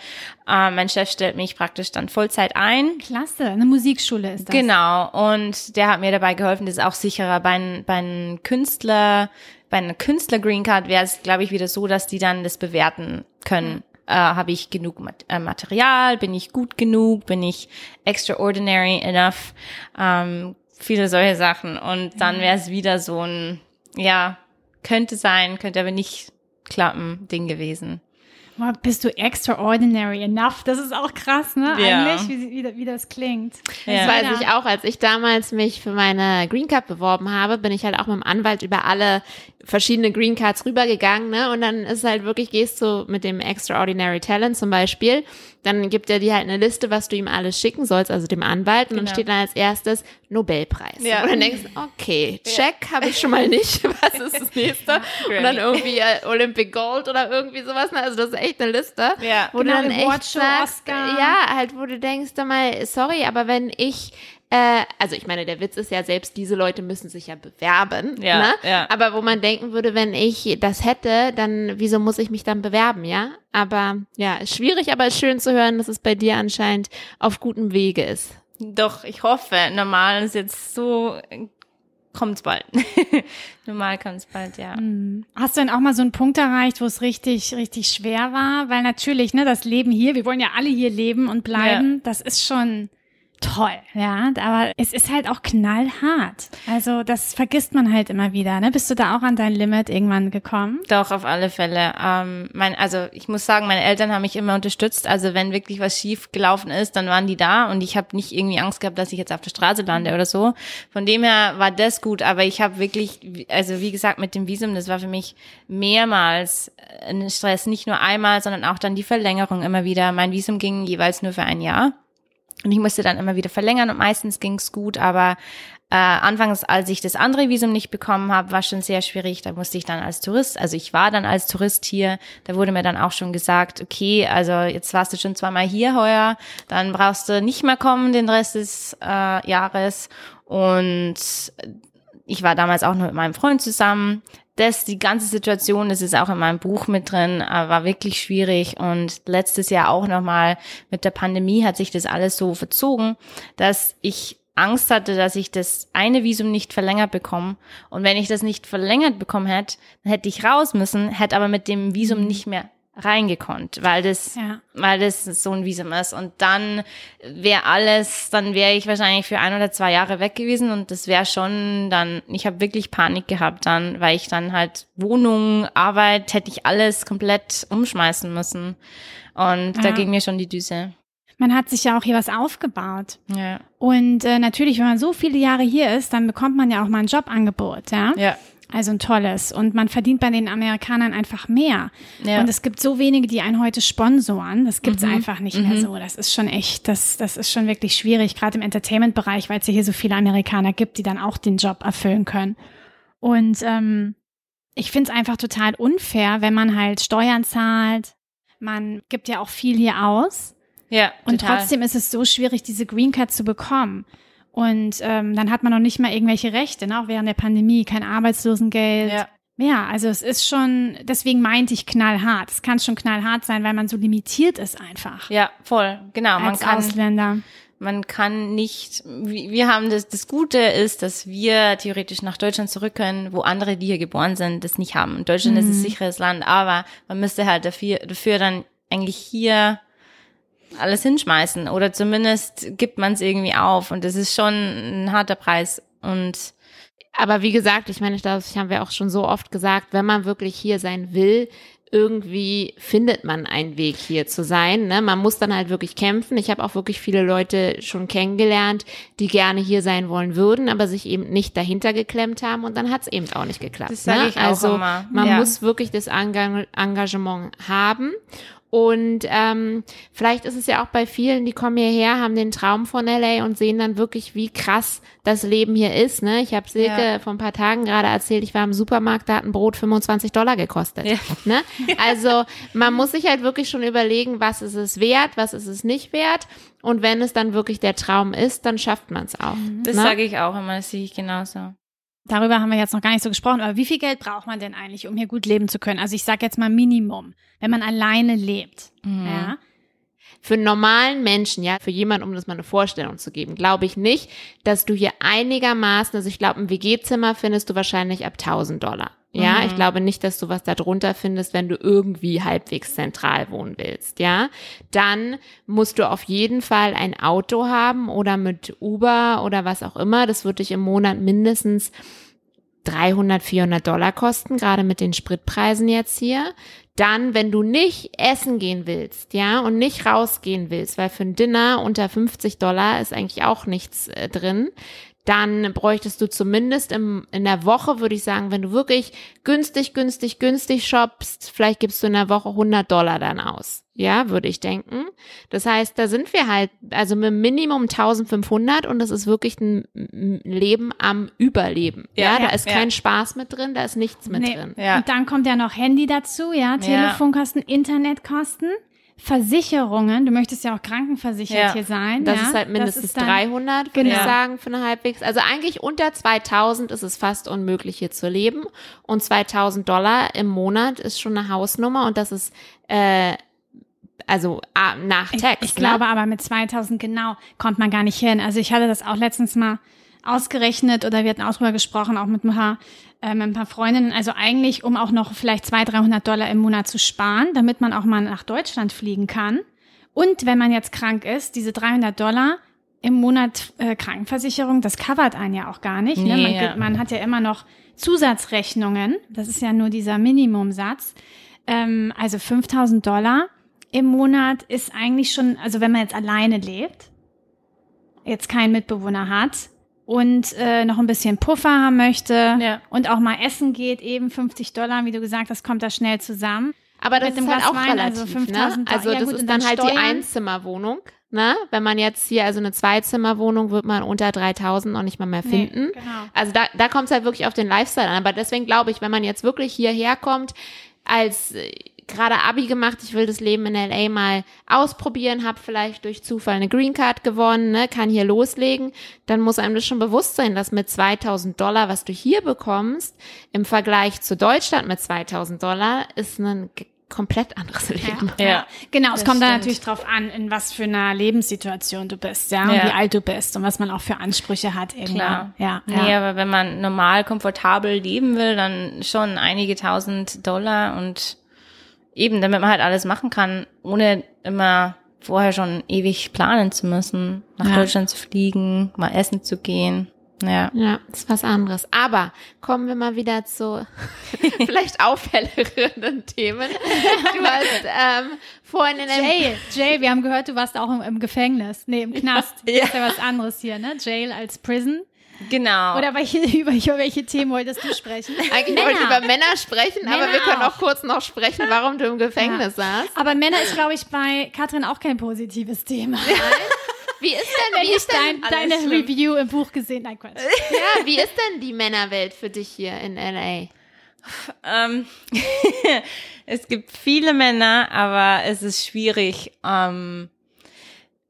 Äh, mein Chef stellt mich praktisch dann Vollzeit ein. Klasse, eine Musikschule ist das. Genau. Und der hat mir dabei geholfen, das ist auch sicherer. Bei, bei einem Künstler, bei einer Künstler Green Card wäre es, glaube ich, wieder so, dass die dann das bewerten können. Äh, Habe ich genug äh, Material? Bin ich gut genug? Bin ich extraordinary enough? Ähm, viele solche Sachen. Und dann wäre es wieder so ein, ja, könnte sein, könnte aber nicht klappen, Ding gewesen. Bist du extraordinary enough? Das ist auch krass, ne? Ja. Eigentlich, wie, wie, wie das klingt. Das ja. weiß ich auch. Als ich damals mich für meine Green Card beworben habe, bin ich halt auch mit dem Anwalt über alle verschiedene Green Cards rübergegangen, ne? Und dann ist halt wirklich, gehst du mit dem Extraordinary Talent zum Beispiel, dann gibt er dir halt eine Liste, was du ihm alles schicken sollst, also dem Anwalt, und genau. dann steht dann als erstes Nobelpreis. Ja. Und dann denkst du, okay, check ja. habe ich schon mal nicht, was ist das nächste? und dann irgendwie äh, Olympic Gold oder irgendwie sowas, ne? Also das ist echt eine Liste. Ja. Wo genau, du dann echt sagst, ja, halt, wo du denkst, mal, sorry, aber wenn ich äh, also ich meine, der Witz ist ja, selbst diese Leute müssen sich ja bewerben. Ja, ne? ja. Aber wo man denken würde, wenn ich das hätte, dann wieso muss ich mich dann bewerben, ja? Aber ja, ist schwierig, aber ist schön zu hören, dass es bei dir anscheinend auf gutem Wege ist. Doch, ich hoffe. Normal ist jetzt so kommt's bald. Normal kommt's bald, ja. Hm. Hast du denn auch mal so einen Punkt erreicht, wo es richtig, richtig schwer war? Weil natürlich, ne, das Leben hier, wir wollen ja alle hier leben und bleiben, ja. das ist schon toll, ja, aber es ist halt auch knallhart. Also das vergisst man halt immer wieder. Ne? Bist du da auch an dein Limit irgendwann gekommen? Doch, auf alle Fälle. Ähm, mein, also ich muss sagen, meine Eltern haben mich immer unterstützt. Also wenn wirklich was schief gelaufen ist, dann waren die da und ich habe nicht irgendwie Angst gehabt, dass ich jetzt auf der Straße lande oder so. Von dem her war das gut, aber ich habe wirklich, also wie gesagt, mit dem Visum, das war für mich mehrmals ein Stress. Nicht nur einmal, sondern auch dann die Verlängerung immer wieder. Mein Visum ging jeweils nur für ein Jahr. Und ich musste dann immer wieder verlängern und meistens ging's gut, aber äh, anfangs, als ich das andere Visum nicht bekommen habe, war schon sehr schwierig. Da musste ich dann als Tourist, also ich war dann als Tourist hier, da wurde mir dann auch schon gesagt, okay, also jetzt warst du schon zweimal hier heuer, dann brauchst du nicht mehr kommen den Rest des äh, Jahres. Und ich war damals auch nur mit meinem Freund zusammen. Das, die ganze Situation, das ist auch in meinem Buch mit drin, äh, war wirklich schwierig. Und letztes Jahr auch nochmal mit der Pandemie hat sich das alles so verzogen, dass ich Angst hatte, dass ich das eine Visum nicht verlängert bekomme. Und wenn ich das nicht verlängert bekommen hätte, dann hätte ich raus müssen, hätte aber mit dem Visum mhm. nicht mehr reingekonnt, weil das, ja. weil das so ein Visum ist. Und dann wäre alles, dann wäre ich wahrscheinlich für ein oder zwei Jahre weg gewesen und das wäre schon dann, ich habe wirklich Panik gehabt dann, weil ich dann halt Wohnung, Arbeit, hätte ich alles komplett umschmeißen müssen. Und ja. da ging mir schon die Düse. Man hat sich ja auch hier was aufgebaut. Ja. Und äh, natürlich, wenn man so viele Jahre hier ist, dann bekommt man ja auch mal ein Jobangebot, ja. Ja. Also ein tolles. Und man verdient bei den Amerikanern einfach mehr. Ja. Und es gibt so wenige, die einen heute sponsoren. Das gibt's mhm. einfach nicht mhm. mehr so. Das ist schon echt, das, das ist schon wirklich schwierig, gerade im Entertainment-Bereich, weil es ja hier so viele Amerikaner gibt, die dann auch den Job erfüllen können. Und ähm, ich finde es einfach total unfair, wenn man halt Steuern zahlt. Man gibt ja auch viel hier aus. Ja. Und total. trotzdem ist es so schwierig, diese Green Card zu bekommen. Und ähm, dann hat man noch nicht mal irgendwelche Rechte, ne? auch während der Pandemie, kein Arbeitslosengeld. Ja. Ja, also es ist schon, deswegen meinte ich knallhart. Es kann schon knallhart sein, weil man so limitiert ist einfach. Ja, voll, genau. Man kann, Ausländer. Man kann nicht, wir haben das, das Gute ist, dass wir theoretisch nach Deutschland zurück können, wo andere, die hier geboren sind, das nicht haben. Deutschland mhm. ist ein sicheres Land, aber man müsste halt dafür, dafür dann eigentlich hier alles hinschmeißen oder zumindest gibt man es irgendwie auf und das ist schon ein harter Preis und aber wie gesagt, ich meine, das haben wir auch schon so oft gesagt, wenn man wirklich hier sein will, irgendwie findet man einen Weg hier zu sein. Ne? Man muss dann halt wirklich kämpfen. Ich habe auch wirklich viele Leute schon kennengelernt, die gerne hier sein wollen würden, aber sich eben nicht dahinter geklemmt haben und dann hat es eben auch nicht geklappt. Das ne? ich auch also immer. man ja. muss wirklich das Engagement haben und ähm, vielleicht ist es ja auch bei vielen, die kommen hierher, haben den Traum von LA und sehen dann wirklich, wie krass das Leben hier ist. Ne? Ich habe Silke ja. vor ein paar Tagen gerade erzählt, ich war im Supermarkt, da hat ein Brot 25 Dollar gekostet. Ja. Ne? Also man muss sich halt wirklich schon überlegen, was ist es wert, was ist es nicht wert. Und wenn es dann wirklich der Traum ist, dann schafft man es auch. Das ne? sage ich auch immer, das sehe ich genauso. Darüber haben wir jetzt noch gar nicht so gesprochen, aber wie viel Geld braucht man denn eigentlich, um hier gut leben zu können? Also ich sage jetzt mal Minimum, wenn man alleine lebt. Mhm. Ja. Für einen normalen Menschen, ja, für jemanden, um das mal eine Vorstellung zu geben, glaube ich nicht, dass du hier einigermaßen, also ich glaube, ein WG-Zimmer findest du wahrscheinlich ab 1000 Dollar. Ja, mhm. ich glaube nicht, dass du was da drunter findest, wenn du irgendwie halbwegs zentral wohnen willst. Ja, dann musst du auf jeden Fall ein Auto haben oder mit Uber oder was auch immer. Das wird dich im Monat mindestens 300, 400 Dollar kosten, gerade mit den Spritpreisen jetzt hier. Dann, wenn du nicht essen gehen willst, ja, und nicht rausgehen willst, weil für ein Dinner unter 50 Dollar ist eigentlich auch nichts äh, drin, dann bräuchtest du zumindest im, in der Woche, würde ich sagen, wenn du wirklich günstig, günstig, günstig shoppst, vielleicht gibst du in der Woche 100 Dollar dann aus. Ja, würde ich denken. Das heißt, da sind wir halt, also mit Minimum 1500 und das ist wirklich ein Leben am Überleben. Ja, ja da ist ja. kein Spaß mit drin, da ist nichts mit nee. drin. Ja. Und dann kommt ja noch Handy dazu, ja, Telefonkosten, Internetkosten. Versicherungen, du möchtest ja auch krankenversichert ja. hier sein. Das ja? ist halt mindestens ist dann, 300, würde genau. ich sagen, für eine halbwegs. Also eigentlich unter 2000 ist es fast unmöglich hier zu leben. Und 2000 Dollar im Monat ist schon eine Hausnummer und das ist, äh, also ah, nach Tax. Ich, ich ne? glaube aber mit 2000 genau kommt man gar nicht hin. Also ich hatte das auch letztens mal ausgerechnet oder wir hatten auch drüber gesprochen, auch mit ein paar, äh, mit ein paar Freundinnen. Also eigentlich, um auch noch vielleicht 200, 300 Dollar im Monat zu sparen, damit man auch mal nach Deutschland fliegen kann. Und wenn man jetzt krank ist, diese 300 Dollar im Monat äh, Krankenversicherung, das covert einen ja auch gar nicht. Ne? Nee, ne? man, ja. man, hat ja immer noch Zusatzrechnungen. Das ist ja nur dieser Minimumsatz. Ähm, also 5000 Dollar im Monat ist eigentlich schon, also wenn man jetzt alleine lebt, jetzt keinen Mitbewohner hat, und äh, noch ein bisschen Puffer haben möchte ja. und auch mal essen geht, eben 50 Dollar, wie du gesagt hast, kommt das schnell zusammen. Aber das Mit ist halt auch Wein, relativ, also 5000 ne? Also ja, das gut, ist dann, dann halt Steuern. die Einzimmerwohnung. Ne? Wenn man jetzt hier, also eine Zweizimmerwohnung, wird man unter 3000 noch nicht mal mehr finden. Nee, genau. Also da, da kommt es halt wirklich auf den Lifestyle an. Aber deswegen glaube ich, wenn man jetzt wirklich hierher kommt, als gerade Abi gemacht, ich will das Leben in LA mal ausprobieren, habe vielleicht durch Zufall eine Green Card gewonnen, ne, kann hier loslegen, dann muss einem das schon bewusst sein, dass mit 2000 Dollar, was du hier bekommst, im Vergleich zu Deutschland mit 2000 Dollar, ist ein komplett anderes Leben. Ja, ja. genau. Es kommt stimmt. da natürlich drauf an, in was für einer Lebenssituation du bist, ja, und wie alt du bist und was man auch für Ansprüche hat. Irgendwann. Klar. Ja, nee, aber wenn man normal komfortabel leben will, dann schon einige tausend Dollar und eben, damit man halt alles machen kann, ohne immer vorher schon ewig planen zu müssen, nach Deutschland zu fliegen, mal essen zu gehen. Ja. Ja, ist was anderes. Aber kommen wir mal wieder zu vielleicht auffälligeren Themen. Du hast ähm, vorhin in Jail, Jail, wir haben gehört, du warst auch im, im Gefängnis. Nee, im Knast. Ja. Das ist ja was anderes hier, ne? Jail als Prison. Genau. Oder welche, über, über welche Themen wolltest du sprechen? Eigentlich Männer. wollte ich über Männer sprechen, Männer aber wir können auch kurz noch sprechen, warum du im Gefängnis ja. saßt. Aber Männer ist, glaube ich, bei Katrin auch kein positives Thema. Nein. Wie ist denn, wie ist denn dein, deine schlimm. Review im Buch gesehen? Nein, Quatsch. Ja, wie ist denn die Männerwelt für dich hier in LA? Ähm, es gibt viele Männer, aber es ist schwierig, ähm,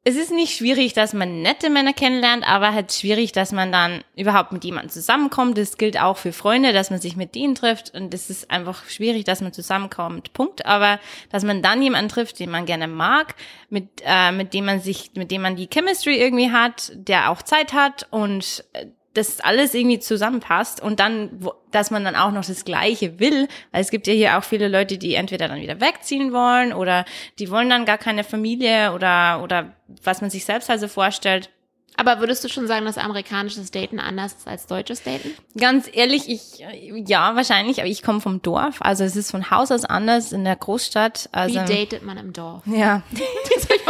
es ist nicht schwierig, dass man nette Männer kennenlernt, aber halt schwierig, dass man dann überhaupt mit jemandem zusammenkommt. Das gilt auch für Freunde, dass man sich mit denen trifft und es ist einfach schwierig, dass man zusammenkommt. Punkt. Aber dass man dann jemanden trifft, den man gerne mag, mit äh, mit dem man sich, mit dem man die Chemistry irgendwie hat, der auch Zeit hat und äh, das alles irgendwie zusammenpasst und dann, dass man dann auch noch das Gleiche will, weil es gibt ja hier auch viele Leute, die entweder dann wieder wegziehen wollen oder die wollen dann gar keine Familie oder, oder was man sich selbst also vorstellt. Aber würdest du schon sagen, dass amerikanisches Daten anders ist als deutsches Daten? Ganz ehrlich, ich ja wahrscheinlich, aber ich komme vom Dorf, also es ist von Haus aus anders in der Großstadt. Also, Wie datet man im Dorf? Ja.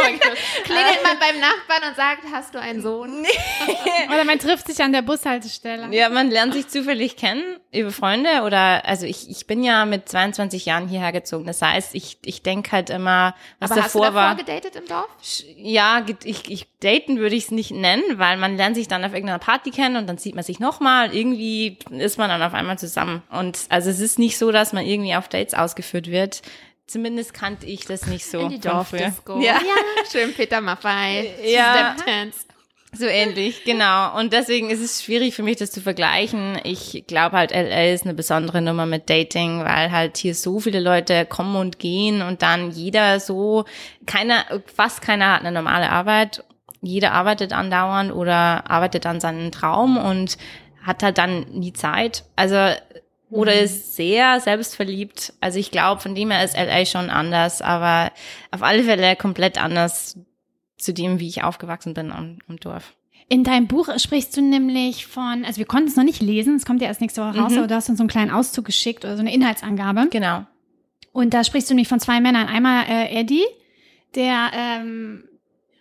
Klingelt man beim Nachbarn und sagt, hast du einen Sohn? oder man trifft sich an der Bushaltestelle. Ja, man lernt sich zufällig kennen über Freunde oder also ich, ich bin ja mit 22 Jahren hierher gezogen. Das heißt, ich, ich denke halt immer, was aber davor hast du war. gedatet im Dorf? Ja, ich, ich daten würde ich es nicht nennen, weil man lernt sich dann auf irgendeiner Party kennen und dann sieht man sich nochmal. Irgendwie ist man dann auf einmal zusammen. Und also es ist nicht so, dass man irgendwie auf Dates ausgeführt wird. Zumindest kannte ich das nicht so. In die Dorfdisco. Ja. ja. Schön Peter Maffei. Ja. So ähnlich, genau. Und deswegen ist es schwierig für mich, das zu vergleichen. Ich glaube halt, LA ist eine besondere Nummer mit Dating, weil halt hier so viele Leute kommen und gehen und dann jeder so, keiner, fast keiner hat eine normale Arbeit. Jeder arbeitet andauernd oder arbeitet an seinem Traum und hat halt dann nie Zeit. Also oder mhm. ist sehr selbstverliebt. Also ich glaube, von dem her ist LA schon anders, aber auf alle Fälle komplett anders zu dem, wie ich aufgewachsen bin am, am Dorf. In deinem Buch sprichst du nämlich von, also wir konnten es noch nicht lesen, es kommt ja erst nächste Woche raus, mhm. aber du hast uns so einen kleinen Auszug geschickt oder so eine Inhaltsangabe. Genau. Und da sprichst du nämlich von zwei Männern. Einmal äh, Eddie, der ähm,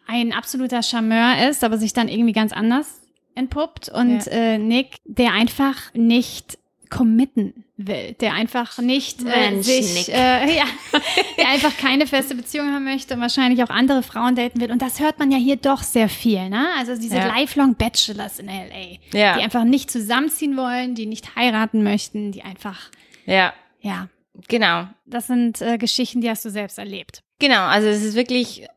ein absoluter Charmeur ist, aber sich dann irgendwie ganz anders entpuppt. Und ja. äh, Nick, der einfach nicht committen will, der einfach nicht äh, Mensch, sich, äh, ja, der einfach keine feste Beziehung haben möchte und wahrscheinlich auch andere Frauen daten will. Und das hört man ja hier doch sehr viel, ne? Also diese ja. lifelong Bachelors in LA, ja. die einfach nicht zusammenziehen wollen, die nicht heiraten möchten, die einfach, ja, ja, genau. Das sind äh, Geschichten, die hast du selbst erlebt. Genau, also es ist wirklich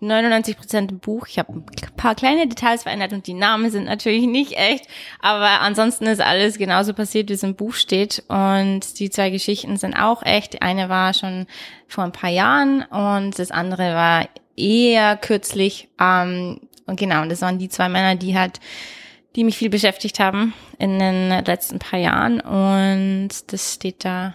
99 Prozent im Buch. Ich habe ein paar kleine Details verändert und die Namen sind natürlich nicht echt, aber ansonsten ist alles genauso passiert, wie es im Buch steht. Und die zwei Geschichten sind auch echt. Die eine war schon vor ein paar Jahren und das andere war eher kürzlich. Ähm, und genau, das waren die zwei Männer, die halt, die mich viel beschäftigt haben in den letzten paar Jahren. Und das steht da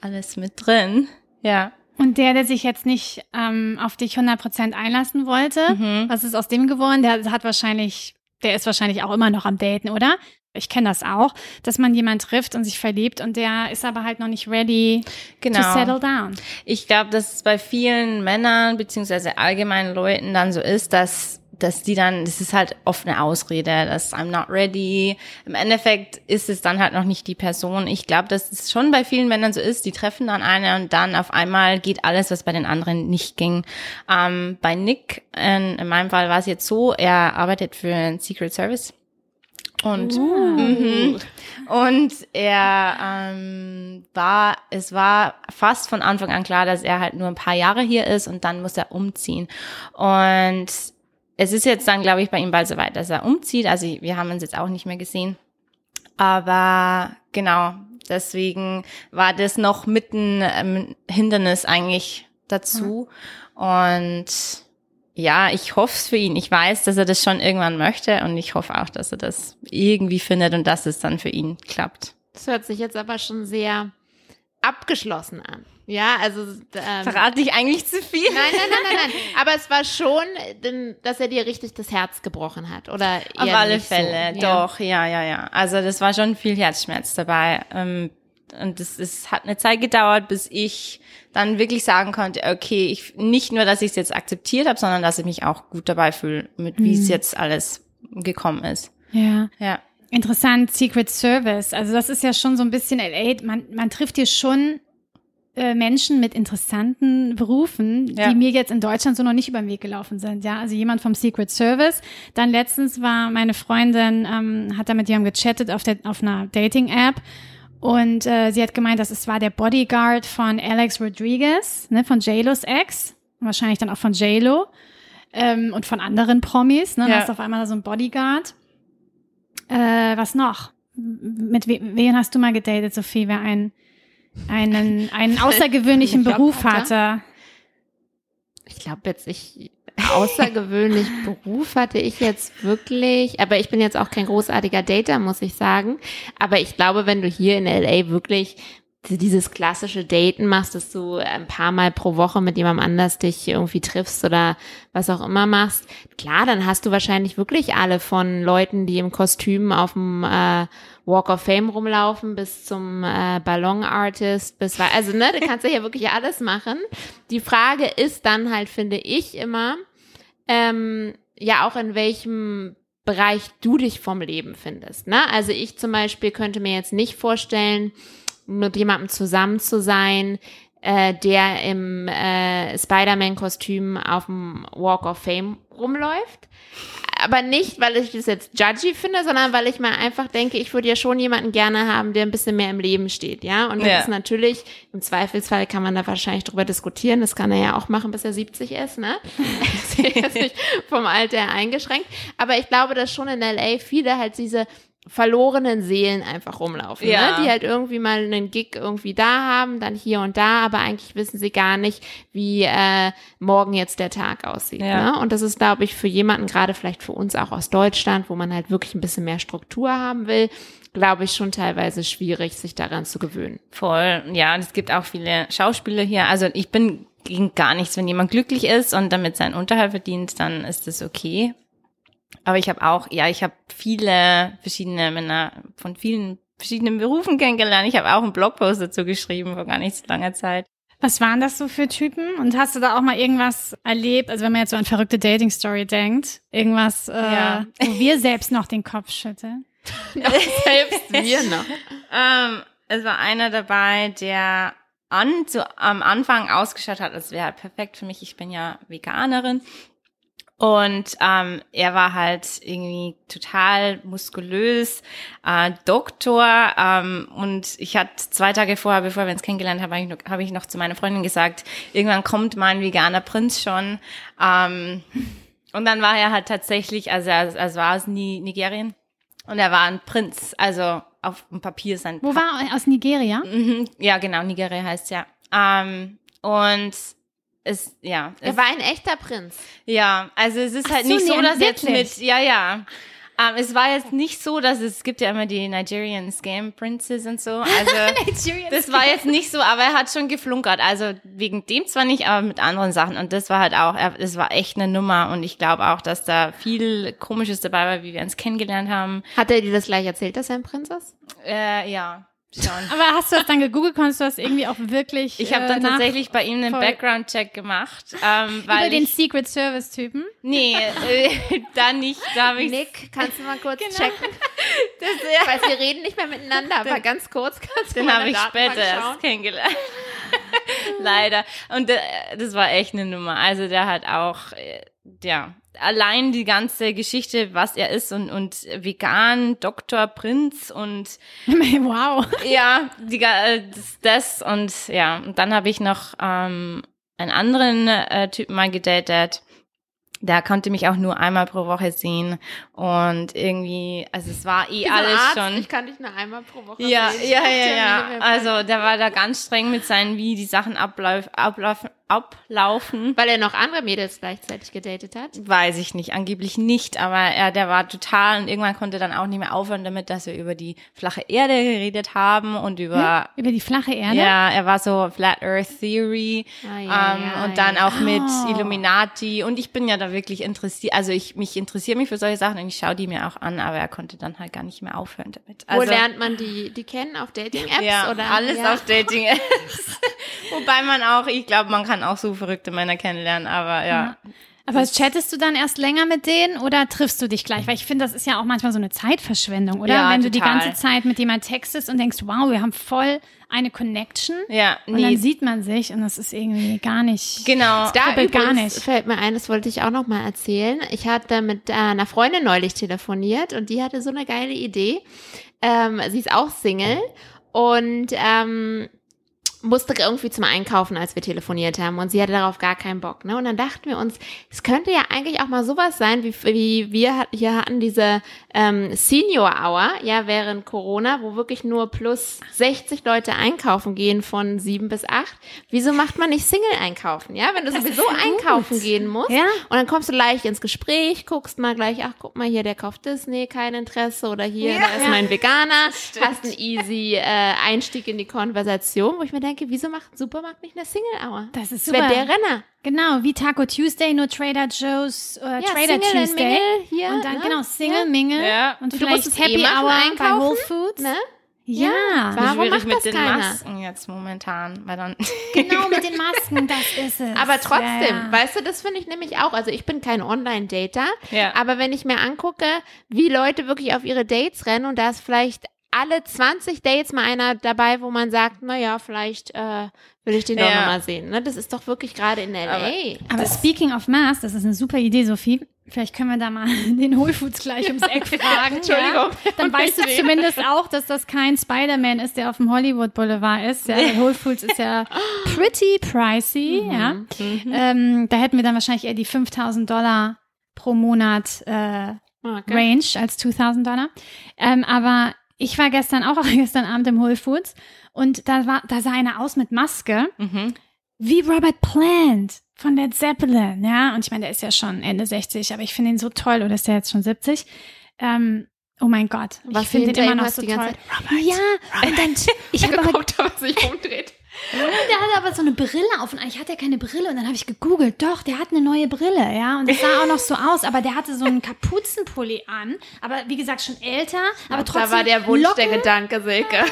alles mit drin. Ja. Und der, der sich jetzt nicht ähm, auf dich 100% einlassen wollte, mhm. was ist aus dem geworden? Der hat wahrscheinlich, der ist wahrscheinlich auch immer noch am Daten, oder? Ich kenne das auch, dass man jemand trifft und sich verliebt und der ist aber halt noch nicht ready genau. to settle down. Ich glaube, dass es bei vielen Männern beziehungsweise allgemeinen Leuten dann so ist, dass dass die dann, das ist halt oft eine Ausrede, dass I'm not ready. Im Endeffekt ist es dann halt noch nicht die Person. Ich glaube, dass es schon bei vielen Männern so ist, die treffen dann eine und dann auf einmal geht alles, was bei den anderen nicht ging. Ähm, bei Nick, in, in meinem Fall war es jetzt so, er arbeitet für ein Secret Service Und, uh. mhm. und er ähm, war, es war fast von Anfang an klar, dass er halt nur ein paar Jahre hier ist und dann muss er umziehen. Und es ist jetzt dann, glaube ich, bei ihm bald so weit, dass er umzieht. Also wir haben uns jetzt auch nicht mehr gesehen. Aber genau, deswegen war das noch mitten ähm, Hindernis eigentlich dazu. Mhm. Und ja, ich hoffe es für ihn. Ich weiß, dass er das schon irgendwann möchte und ich hoffe auch, dass er das irgendwie findet und dass es dann für ihn klappt. Das hört sich jetzt aber schon sehr abgeschlossen an. Ja, also ähm, verrate ich eigentlich zu viel. Nein, nein, nein, nein, nein. Aber es war schon, dass er dir richtig das Herz gebrochen hat, oder? Auf alle Fälle, so. doch, ja, ja, ja. Also das war schon viel Herzschmerz dabei. Ähm, und es, es hat eine Zeit gedauert, bis ich dann wirklich sagen konnte, okay, ich nicht nur, dass ich es jetzt akzeptiert habe, sondern dass ich mich auch gut dabei fühle, mit wie mhm. es jetzt alles gekommen ist. Ja. Ja. Interessant, Secret Service. Also das ist ja schon so ein bisschen LA. Man, man trifft hier schon äh, Menschen mit interessanten Berufen, ja. die mir jetzt in Deutschland so noch nicht über den Weg gelaufen sind. Ja, also jemand vom Secret Service. Dann letztens war meine Freundin, ähm, hat da mit jemandem gechattet auf, der, auf einer Dating-App und äh, sie hat gemeint, dass es war der Bodyguard von Alex Rodriguez, ne, von JLo's Ex, wahrscheinlich dann auch von JLo ähm, und von anderen Promis. Ne, ja. hast auf einmal so ein Bodyguard. Äh, was noch? Mit we wen hast du mal gedatet, Sophie, wer einen, einen, einen außergewöhnlichen Beruf hatte? Ich glaube jetzt, ich außergewöhnlich Beruf hatte ich jetzt wirklich, aber ich bin jetzt auch kein großartiger Dater, muss ich sagen. Aber ich glaube, wenn du hier in LA wirklich dieses klassische Daten machst, dass du ein paar Mal pro Woche mit jemandem anders dich irgendwie triffst oder was auch immer machst, klar, dann hast du wahrscheinlich wirklich alle von Leuten, die im Kostüm auf dem äh, Walk of Fame rumlaufen, bis zum äh, Ballon Artist, bis also ne, du kannst ja hier wirklich alles machen. Die Frage ist dann halt, finde ich immer, ähm, ja auch in welchem Bereich du dich vom Leben findest. Ne? Also ich zum Beispiel könnte mir jetzt nicht vorstellen, mit jemandem zusammen zu sein, äh, der im äh, Spider-Man-Kostüm auf dem Walk of Fame rumläuft. Aber nicht, weil ich das jetzt judgy finde, sondern weil ich mal einfach denke, ich würde ja schon jemanden gerne haben, der ein bisschen mehr im Leben steht, ja. Und das ja. ist natürlich, im Zweifelsfall kann man da wahrscheinlich drüber diskutieren. Das kann er ja auch machen, bis er 70 ist, ne? ist jetzt nicht vom Alter eingeschränkt. Aber ich glaube, dass schon in LA viele halt diese verlorenen Seelen einfach rumlaufen, ja. ne? die halt irgendwie mal einen Gig irgendwie da haben, dann hier und da, aber eigentlich wissen sie gar nicht, wie äh, morgen jetzt der Tag aussieht. Ja. Ne? Und das ist, glaube ich, für jemanden, gerade vielleicht für uns auch aus Deutschland, wo man halt wirklich ein bisschen mehr Struktur haben will, glaube ich, schon teilweise schwierig, sich daran zu gewöhnen. Voll, ja, und es gibt auch viele Schauspieler hier. Also ich bin gegen gar nichts, wenn jemand glücklich ist und damit seinen Unterhalt verdient, dann ist das okay. Aber ich habe auch, ja, ich habe viele verschiedene Männer von vielen verschiedenen Berufen kennengelernt. Ich habe auch einen Blogpost dazu geschrieben vor gar nicht so langer Zeit. Was waren das so für Typen? Und hast du da auch mal irgendwas erlebt? Also wenn man jetzt so an verrückte Dating-Story denkt, irgendwas, äh, ja. wo wir selbst noch den Kopf schütteln? selbst wir noch. ähm, es war einer dabei, der an, zu, am Anfang ausgeschaut hat, als wäre perfekt für mich. Ich bin ja Veganerin. Und ähm, er war halt irgendwie total muskulös, äh, Doktor. Ähm, und ich hatte zwei Tage vorher, bevor wir uns kennengelernt haben, habe ich, noch, hab ich noch zu meiner Freundin gesagt, irgendwann kommt mein veganer Prinz schon. Ähm, und dann war er halt tatsächlich, also er, also war aus Nigerien. Und er war ein Prinz, also auf dem Papier sein. Wo pa war er? Aus Nigeria? Mhm, ja, genau, Nigeria heißt ja. Ähm, und es, ja. Er war ein echter Prinz. Ja, also es ist Ach halt so, nicht so, dass jetzt mit, ja, ja. Um, ähm, es war jetzt nicht so, dass es, es gibt ja immer die Nigerian Scam Princes und so. Also das war jetzt nicht so, aber er hat schon geflunkert. Also wegen dem zwar nicht, aber mit anderen Sachen. Und das war halt auch, es war echt eine Nummer. Und ich glaube auch, dass da viel Komisches dabei war, wie wir uns kennengelernt haben. Hat er dir das gleich erzählt, dass er ein Prinz ist? Äh, ja. Schon. Aber hast du das dann gegoogelt? Konntest du das irgendwie auch wirklich? Ich habe äh, dann äh, tatsächlich bei ihm einen Background-Check gemacht. Ähm, weil Über den Secret Service-Typen? Nee, äh, da nicht. Da hab ich Nick, kannst du mal kurz genau. checken? Das, ja. Weil wir reden nicht mehr miteinander, aber ganz kurz kannst du Den habe ich später erst kennengelernt. Leider. Und äh, das war echt eine Nummer. Also der hat auch, äh, ja, allein die ganze Geschichte, was er ist und, und vegan, Dr. Prinz und wow. Ja, die, äh, das, das und ja, und dann habe ich noch ähm, einen anderen äh, Typen mal gedatet der konnte mich auch nur einmal pro Woche sehen und irgendwie, also es war eh alles Arzt, schon. Ich kann dich nur einmal pro Woche ja, sehen. Ja, ja, ja, ja. Also der war da ganz streng mit seinen, wie die Sachen ablauf, ablaufen, ablaufen. Weil er noch andere Mädels gleichzeitig gedatet hat? Weiß ich nicht, angeblich nicht, aber er, der war total und irgendwann konnte dann auch nicht mehr aufhören damit, dass wir über die flache Erde geredet haben und über... Ja, über die flache Erde? Ja, er war so Flat Earth Theory ah, ja, ähm, ja, und dann auch mit oh. Illuminati und ich bin ja da wirklich interessiert, also ich mich interessiere mich für solche Sachen und ich schaue die mir auch an, aber er konnte dann halt gar nicht mehr aufhören damit. Also, Wo lernt man die, die kennen? Auf Dating-Apps? Ja, oder? alles auf Dating-Apps. Wobei man auch, ich glaube, man kann auch so verrückte Männer kennenlernen, aber ja. ja. Aber chattest du dann erst länger mit denen oder triffst du dich gleich? Weil ich finde, das ist ja auch manchmal so eine Zeitverschwendung, oder? Ja, Wenn du total. die ganze Zeit mit jemand textest und denkst, wow, wir haben voll eine Connection. Ja, nee. Und dann sieht man sich und das ist irgendwie gar nicht. Genau. Da gar nicht. fällt mir ein, das wollte ich auch noch mal erzählen. Ich hatte mit einer Freundin neulich telefoniert und die hatte so eine geile Idee. Ähm, sie ist auch Single und ähm, musste irgendwie zum Einkaufen, als wir telefoniert haben und sie hatte darauf gar keinen Bock. Ne? Und dann dachten wir uns, es könnte ja eigentlich auch mal sowas sein, wie, wie wir hier hatten diese ähm, Senior Hour, ja, während Corona, wo wirklich nur plus 60 Leute einkaufen gehen von sieben bis acht. Wieso macht man nicht Single einkaufen? Ja, wenn du das sowieso einkaufen gehen musst ja? und dann kommst du leicht ins Gespräch, guckst mal gleich, ach, guck mal hier, der kauft das, nee, kein Interesse oder hier, ja, da ist mein Veganer, hast einen easy äh, Einstieg in die Konversation, wo ich mir denke, denke, wieso macht ein Supermarkt nicht eine Single-Hour? Das ist super. Das der Renner. Genau, wie Taco Tuesday, nur Trader Joe's, äh, ja, Trader Single Tuesday. Mingle hier, und dann, ne? genau, Single, ja. Mingle. Ja. Und, und vielleicht Happy eh Hour bei Whole Foods. Ne? Ja, warum schwierig macht mit das den keiner? Masken jetzt momentan, weil dann genau mit den Masken, das ist es. Aber trotzdem, ja, ja. weißt du, das finde ich nämlich auch. Also ich bin kein Online-Dater, ja. aber wenn ich mir angucke, wie Leute wirklich auf ihre Dates rennen und da ist vielleicht alle 20 Dates mal einer dabei, wo man sagt, naja, vielleicht äh, will ich den doch Ja. nochmal sehen. Ne? Das ist doch wirklich gerade in L.A. Aber speaking of Mass, das ist eine super Idee, Sophie. Vielleicht können wir da mal den Whole Foods gleich ums Eck fragen. Entschuldigung. Ja? Dann weißt du zumindest auch, dass das kein Spider-Man ist, der auf dem Hollywood Boulevard ist. Ja, Whole Foods ist ja pretty pricey. Mhm. Ja. Ähm, da hätten wir dann wahrscheinlich eher die 5000 Dollar pro Monat äh, Okay. Range als 2000 Dollar. Ähm, aber ich war gestern auch, gestern Abend im Whole Foods und da war, da sah einer aus mit Maske, mhm. wie Robert Plant von Led Zeppelin, ja. Und ich meine, der ist ja schon Ende 60, aber ich finde ihn so toll, oder ist der jetzt schon 70? Ähm, oh mein Gott, Was ich finde ihn immer noch so toll. Zeit, Ja, und dann, ich habe aber Guckt, was sich umdreht. Der hatte aber so eine Brille auf und eigentlich hat er keine Brille und dann habe ich gegoogelt, doch, der hat eine neue Brille, ja, und das sah auch noch so aus, aber der hatte so einen Kapuzenpulli an, aber wie gesagt schon älter, aber trotzdem Da war der Wunsch Locken, der Gedanke, Silke.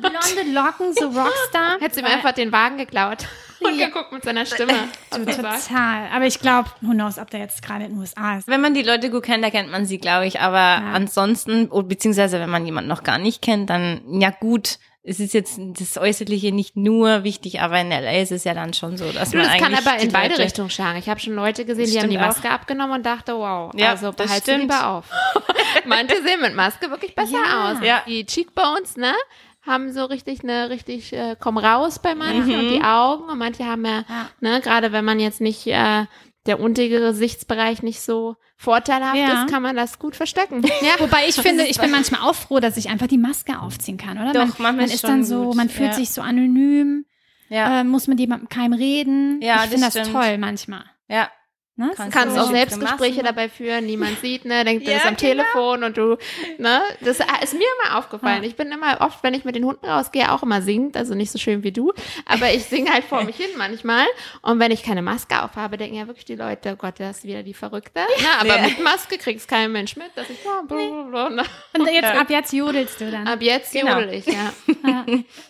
blonde Locken, so Rockstar. Hättest ihm Weil- einfach den Wagen geklaut und Ja. geguckt mit seiner Stimme. Du, total. Aber ich glaube, who knows, ob der jetzt gerade in den USA ist. Wenn man die Leute gut kennt, da kennt man sie, glaube ich. Aber ansonsten, oh, beziehungsweise wenn man jemanden noch gar nicht kennt, dann, ja gut, es ist jetzt das Äußerliche nicht nur wichtig, aber in LA ist es ja dann schon so, dass Du, man das kann eigentlich aber in beide Leute- Richtungen schlagen. Ich habe schon Leute gesehen, die haben die Maske abgenommen und dachte, wow, Ja, also das behalt sie stimmt. lieber auf. Manche sehen mit Maske wirklich besser Ja. aus. Ja. Die Cheekbones, ne? Haben so richtig eine, richtig, äh, kommen raus bei manchen Mhm. und die Augen und manche haben ja, Ja. ne, gerade wenn man jetzt nicht, äh, der untere Gesichtsbereich nicht so vorteilhaft Ja. ist, kann man das gut verstecken. Ja. Wobei ich finde, ich bin manchmal auch froh, dass ich einfach die Maske aufziehen kann, oder? Doch, man, manchmal man ist dann so, gut, man fühlt ja. sich so anonym, Ja, äh, muss mit jemandem keinem reden. Ja, ich das finde das stimmt. toll manchmal. ja. Ne? Kannst kannst auch Selbstgespräche dabei führen, niemand sieht, ne, denkt, du Ja, bist am genau. Telefon und du, ne, das ist mir immer aufgefallen. Ja. Ich bin immer oft, wenn ich mit den Hunden rausgehe, auch immer singend, also nicht so schön wie du, aber ich singe halt vor mich hin manchmal und wenn ich keine Maske aufhabe, denken ja wirklich die Leute, oh Gott, das ist wieder die Verrückte, ne, aber Ja. mit Maske kriegst kein Mensch mit, dass ich, bla, bla, bla, bla, Und jetzt, Ja. ab jetzt jodelst du dann. ab jetzt Genau. jodel ich, ja.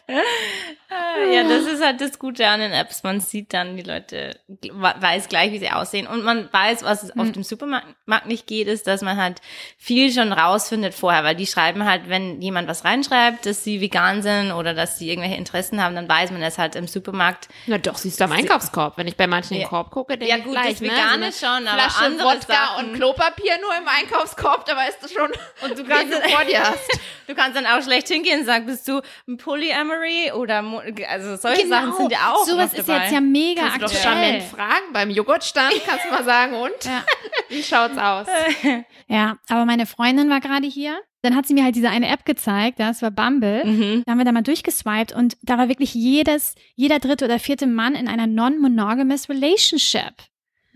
Ja, das ist halt das Gute an den Apps. Man sieht dann, die Leute we- weiß gleich, wie sie aussehen. und man weiß, was es auf dem Supermarkt nicht geht, ist, dass man halt viel schon rausfindet vorher, weil die schreiben halt, wenn jemand was reinschreibt, dass sie vegan sind oder dass sie irgendwelche Interessen haben, dann weiß man das halt im Supermarkt. Na doch, siehst du am Einkaufskorb. Wenn ich bei manchen den Korb gucke, denke Ja ich gut, gleich, das Vegane ne? So eine schon, aber Flasche andere Wodka Sachen- und Klopapier nur im Einkaufskorb, da weißt du schon, Und du kannst, du vor dir hast. du kannst dann auch schlecht hingehen und sagen, bist du ein Polyamory oder, mo- also solche Sachen sind ja auch Sowas noch ist dabei. jetzt ja mega Kannst du doch aktuell. charmant fragen beim Joghurtstand, kannst du mal sagen, und? Ja. Wie schaut's aus? Ja, aber meine Freundin war gerade hier. Dann hat sie mir halt diese eine App gezeigt, das war Bumble. Mhm. Da haben wir da mal durchgeswiped und da war wirklich jedes, jeder dritte oder vierte Mann in einer non-monogamous Relationship.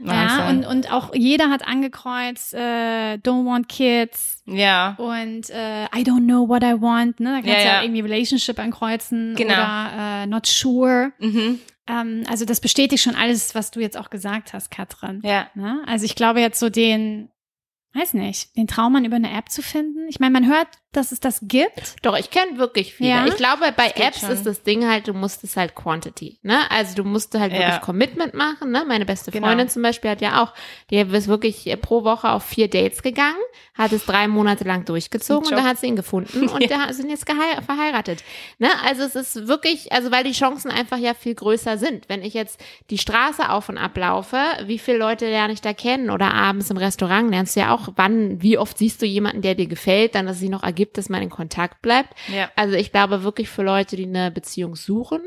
Ja, und, und auch jeder hat angekreuzt, äh, don't want kids ja. und äh, I don't know what I want. Ne? Da kannst Ja, du ja ja. irgendwie Relationship ankreuzen Genau. oder äh, not sure. Mhm. Ähm, also das bestätigt schon alles, was du jetzt auch gesagt hast, Katrin. Ja. Ne? Also ich glaube jetzt so den, weiß nicht, den Traum an über eine App zu finden. Ich meine, man hört, dass es das gibt. Doch, ich kenne wirklich viele. Ja? Ich glaube, bei Apps schon. ist das Ding halt, du musst es halt Quantity, ne? Also du musst halt wirklich Ja. Commitment machen, ne? Meine beste Genau. Freundin zum Beispiel hat ja auch, die ist wirklich pro Woche auf vier Dates gegangen, hat es drei Monate lang durchgezogen und da hat sie ihn gefunden und da sind jetzt verheiratet, ne? Also es ist wirklich, also weil die Chancen einfach ja viel größer sind. Wenn ich jetzt die Straße auf und ab laufe, wie viele Leute lerne ich da kennen oder abends im Restaurant lernst du ja auch, wann, wie oft siehst du jemanden, der dir gefällt, dann, dass sich noch ergibt, dass man in Kontakt bleibt. Ja. Also ich glaube wirklich für Leute, die eine Beziehung suchen,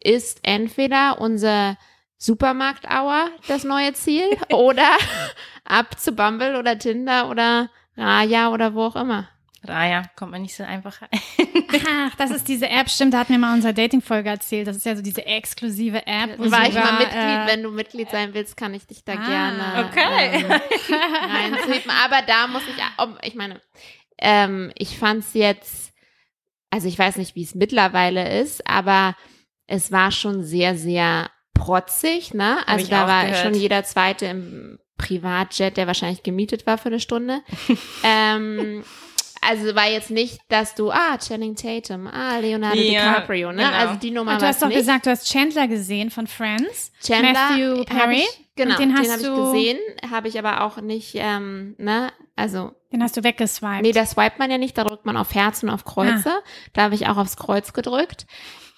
ist entweder unser Supermarkt-Hour das neue Ziel oder ab zu Bumble oder Tinder oder Raya oder wo auch immer. Raya, kommt man nicht so einfach rein. Ach, das ist diese App, stimmt, da hat mir mal unsere Dating-Folge erzählt. Das ist ja so diese exklusive App. wo War ich sogar, mal Mitglied? äh, Wenn du Mitglied sein willst, kann ich dich da Ah, gerne okay. ähm, reinziehen. Aber da muss ich, ich meine, ähm, ich fand's jetzt, also ich weiß nicht, wie es mittlerweile ist, aber es war schon sehr, sehr protzig, ne? Also da war gehört. schon jeder zweite im Privatjet, der wahrscheinlich gemietet war für eine Stunde. ähm, also war jetzt nicht, dass du, ah, Channing Tatum, ah, Leonardo Ja, DiCaprio, ne? genau. Also die Nummer Und du hast doch nicht. gesagt, du hast Chandler gesehen von Friends. Chandler Matthew Perry. Ich, genau, Und den den, hast habe ich du- gesehen, habe ich aber auch nicht, ähm, ne, also, Den hast du weggeswiped. nee, da swipet man ja nicht, da drückt man auf Herz und auf Kreuze. Ah. Da habe ich auch aufs Kreuz gedrückt.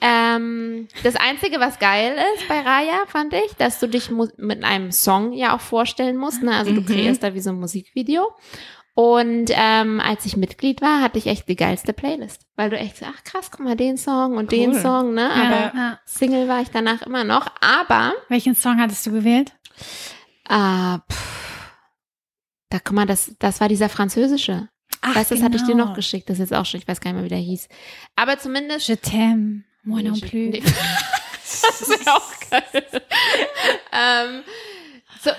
Ähm, das Einzige, was geil ist bei Raya, fand ich, dass du dich mit einem Song ja auch vorstellen musst. Ne? Also du Mhm. kreierst da wie so ein Musikvideo. Und ähm, als ich Mitglied war, hatte ich echt die geilste Playlist. Weil du echt so, ach krass, guck mal, den Song und den Cool. Song, ne? Aber ja. Single war ich danach immer noch. Aber Welchen Song hattest du gewählt? Ah, pff. Da guck mal, das, das war dieser französische. Ach, weißt du, das hatte ich dir genau. noch geschickt. Das ist jetzt auch schon, ich weiß gar nicht mehr, wie der hieß. Aber zumindest. Je t'aime, moi non plus. das wäre auch geil. ähm,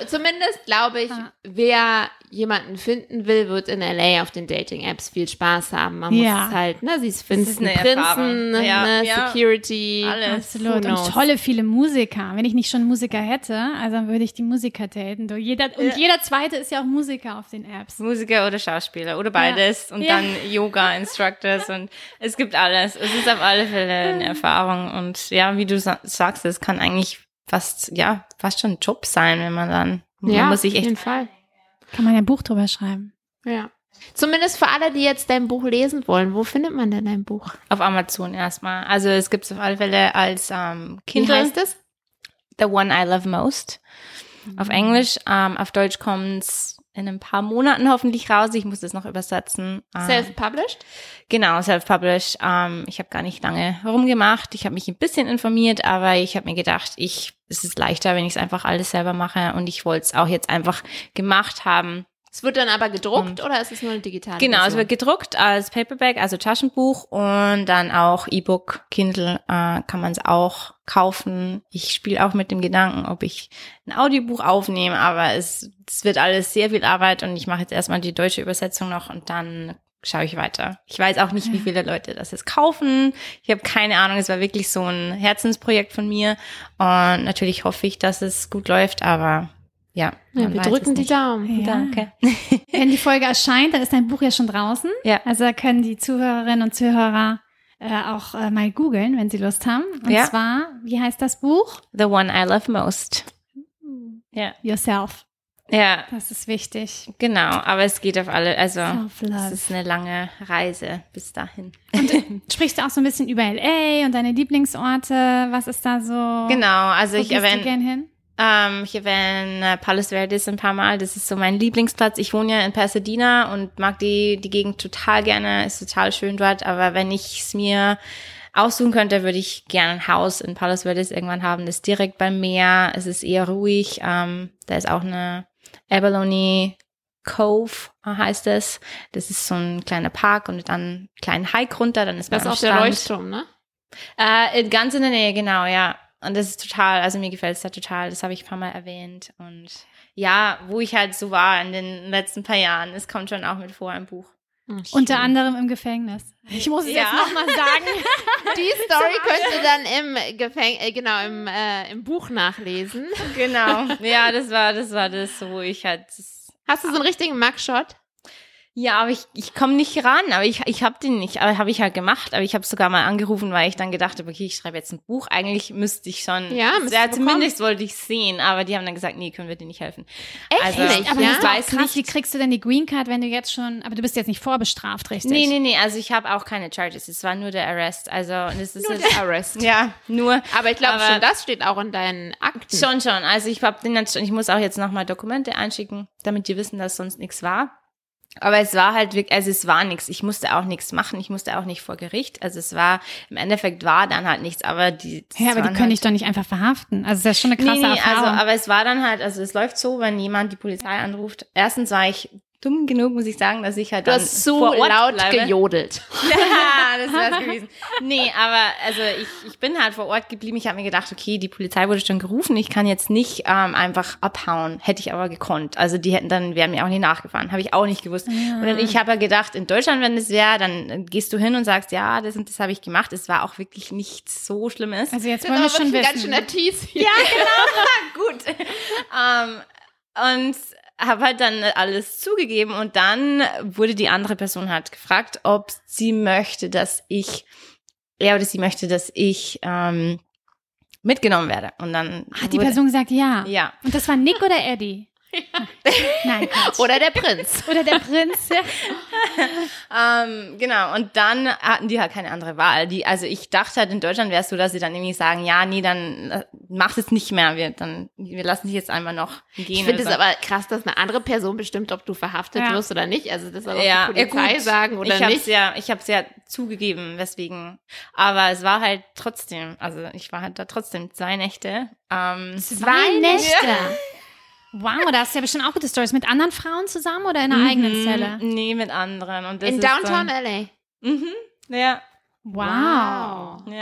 zumindest glaube ich, Ah. wer jemanden finden will, wird in LA auf den Dating-Apps viel Spaß haben. Man Ja. muss es halt, ne, sie ist ist finden, eine Prinzen. Ja, ne, ja. Security. Alles. Absolut. Und tolle viele Musiker. Wenn ich nicht schon Musiker hätte, also dann würde ich die Musiker daten. Du, jeder, und Ja. jeder zweite ist ja auch Musiker auf den Apps. Musiker oder Schauspieler oder beides und Ja. dann Yoga-Instructors und es gibt alles. Es ist auf alle Fälle eine Erfahrung und ja, wie du sa sagst, es kann eigentlich fast, ja, fast schon ein Job sein, wenn man dann, man Ja, muss sich auf echt jeden Fall. Kann man ja ein Buch drüber schreiben. Ja. Zumindest für alle, die jetzt dein Buch lesen wollen. Wo findet man denn dein Buch? auf Amazon erstmal. Also es gibt es auf alle Fälle als ähm, Wie Kindle. heißt es? The One I Love Most. Auf Englisch. Ähm, auf Deutsch kommt's in ein paar Monaten hoffentlich raus. Ich muss das noch übersetzen. Ähm, Self-published? Genau, self-published. Ähm, ich habe gar nicht lange rumgemacht. Ich habe mich ein bisschen informiert, aber ich habe mir gedacht, ich es ist leichter, wenn ich es einfach alles selber mache. Und ich wollte es auch jetzt einfach gemacht haben. Es wird dann aber gedruckt Und- oder ist es nur eine digitale Genau, es Version? wird gedruckt als Paperback, also Taschenbuch und dann auch E-Book, Kindle äh, kann man es auch kaufen. Ich spiele auch mit dem Gedanken, ob ich ein Audiobuch aufnehme, aber es, es wird alles sehr viel Arbeit und ich mache jetzt erstmal die deutsche Übersetzung noch und dann schaue ich weiter. Ich weiß auch nicht, wie viele Leute das jetzt kaufen. Ich habe keine Ahnung, es war wirklich so ein Herzensprojekt von mir und natürlich hoffe ich, dass es gut läuft, aber ja. ja, wir drücken die. Daumen. Ja. Danke. Wenn die Folge erscheint, dann ist dein Buch ja schon draußen. Ja. Also da können die Zuhörerinnen und Zuhörer äh, auch äh, mal googeln, wenn sie Lust haben. Und Ja. zwar, wie heißt das Buch? The one I love most. Ja. Yourself. Ja. Das ist wichtig. Genau, aber es geht auf alle, also es ist eine lange Reise bis dahin. Und sprichst du auch so ein bisschen über LA und deine Lieblingsorte? Was ist da so? Genau, also Wo ich erwähne? Ähm, ich erwähne Palos Verdes ein paar Mal. Das ist so mein Lieblingsplatz. Ich wohne ja in Pasadena und mag die, die Gegend total gerne. Ist total schön dort. Aber wenn ich es mir aussuchen könnte, würde ich gerne ein Haus in Palos Verdes irgendwann haben. Das ist direkt beim Meer. Es ist eher ruhig. Ähm, da ist auch eine Abalone Cove heißt es. Das ist so ein kleiner Park und dann einen kleinen Hike runter, dann ist man Das ist auch der Strand. Leuchtturm, ne? Äh, ganz in der Nähe, genau, ja. Und das ist total, also mir gefällt es da total, das habe ich ein paar Mal erwähnt. Und ja, wo ich halt so war in den letzten paar Jahren, es kommt schon auch mit vor im Buch. Unter anderem im Gefängnis. Ich muss es Ja. jetzt nochmal sagen. Die Story könnt ihr dann im Gefäng äh, genau im, äh, im Buch nachlesen. Genau. ja, das war, das war das, wo ich halt. Hast du so einen richtigen Mugshot? Ja, aber ich, ich komme nicht ran, aber ich, ich habe den nicht, aber habe ich halt gemacht, aber ich habe sogar mal angerufen, weil ich dann gedacht habe, okay, ich schreibe jetzt ein Buch. Eigentlich müsste ich schon, Ja, ja du zumindest wollte ich sehen, aber die haben dann gesagt, nee, können wir dir nicht helfen. Echt Also, nicht? Aber ja? doch weiß krass, nicht- wie kriegst du denn die Green Card, wenn du jetzt schon, aber du bist jetzt nicht vorbestraft, richtig? Nee, nee, nee, also ich habe auch keine Charges, es war nur der Arrest, also und es ist Nur jetzt, der Arrest. ja, nur Aber ich glaube schon, das steht auch in deinen Akten. Schon, schon. Also ich hab den ich muss auch jetzt nochmal Dokumente einschicken, damit die wissen, dass sonst nichts war. Aber es war halt wirklich, also es war nichts. Ich musste auch nichts machen. Ich musste auch nicht vor Gericht. Also es war, im Endeffekt war dann halt nichts. Aber die. Ja, aber die können halt, dich doch nicht einfach verhaften. Also das ist schon eine krasse Nee, nee, Erfahrung. also, aber es war dann halt, also es läuft so, wenn jemand die Polizei anruft. Erstens war ich dumm genug, muss ich sagen, dass ich halt Du dann hast so vor Ort laut bleibe. gejodelt. Ja, das wär's gewesen. Nee, aber also ich, ich bin halt vor Ort geblieben. Ich habe mir gedacht, okay, die Polizei wurde schon gerufen. Ich kann jetzt nicht ähm, einfach abhauen. Hätte ich aber gekonnt. Also die hätten dann, wären mir auch nicht nachgefahren. Habe ich auch nicht gewusst. Und dann, ich habe ja gedacht, in Deutschland, wenn das wäre, dann gehst du hin und sagst, ja, das und das habe ich gemacht. Es war auch wirklich nichts so Schlimmes. also jetzt wollen wir schon wissen. ganz Tease hier. gut. ähm, und habe halt dann alles zugegeben und dann wurde die andere Person halt gefragt, ob sie möchte, dass ich, er oder sie möchte, dass ich ähm, mitgenommen werde. Und dann Hat die Person gesagt ja. ja. Und das war Nick oder Eddie? Nein. Oder der Prinz. Oder der Prinz. Ja. Ähm, genau, und dann hatten die halt keine andere Wahl. Die, also ich dachte halt, in Deutschland wäre es so, dass sie dann irgendwie sagen, ja, nee, dann äh, macht es nicht mehr. Wir, dann, wir lassen dich jetzt einmal noch gehen. Ich finde es so. aber krass, dass eine andere Person bestimmt, ob du verhaftet Ja. wirst oder nicht. Also das soll auch ja, die Polizei ja, gut. sagen oder ich hab's nicht. Ja, ich habe es ja zugegeben, weswegen. Aber es war halt trotzdem, also ich war halt da trotzdem zwei Nächte. Ähm, Zwei Nächte. Wow, da hast du ja bestimmt auch gute Stories. Mit anderen Frauen zusammen oder in einer eigenen mhm, Zelle? Nee, mit anderen. Und das In ist Downtown Dann, LA. mhm, ja, Wow. ja.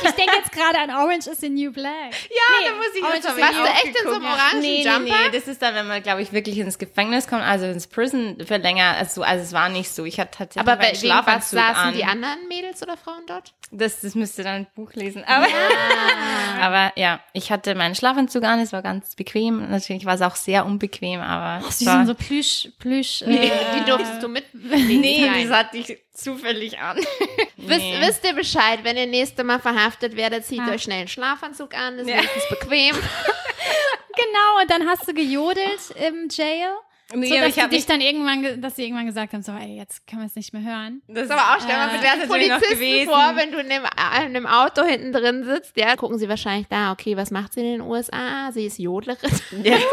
Ich denke jetzt gerade an Orange is the New Black. Ja, da muss ich Orange jetzt aber Warst du echt in so einem orangen Nee, nee, Jumper? nee, das ist dann, wenn man, glaube ich, wirklich ins Gefängnis kommt, also ins Prison für länger, also, also es war nicht so. Ich hatte tatsächlich Aber wegen was Schlafanzug saßen an. die anderen Mädels oder Frauen dort? Das, das müsste dann ein Buch lesen. Aber, aber ja, ich hatte meinen Schlafanzug an, es war ganz bequem. Natürlich war es auch sehr unbequem, aber es Sie sind so Plüsch, Plüsch. Nee, äh, die durftest du mit. nee, Nein. das hatte ich zufällig an. Wisst, Nee. wisst ihr Bescheid, wenn ihr nächste Mal verhaftet werdet, zieht Ja. euch schnell einen Schlafanzug an, ist Ja. wenigstens bequem. Genau, und dann hast du gejodelt im Jail. Nee, so, dass ich dich dann irgendwann, ge- dass sie irgendwann gesagt haben, so, ey, jetzt können wir es nicht mehr hören. Das ist aber auch, stell mal äh, noch Polizisten vor, wenn du in dem, äh, in dem Auto hinten drin sitzt, ja, gucken sie wahrscheinlich da, okay, was macht sie in den USA? Sie ist Jodlerin. Ja.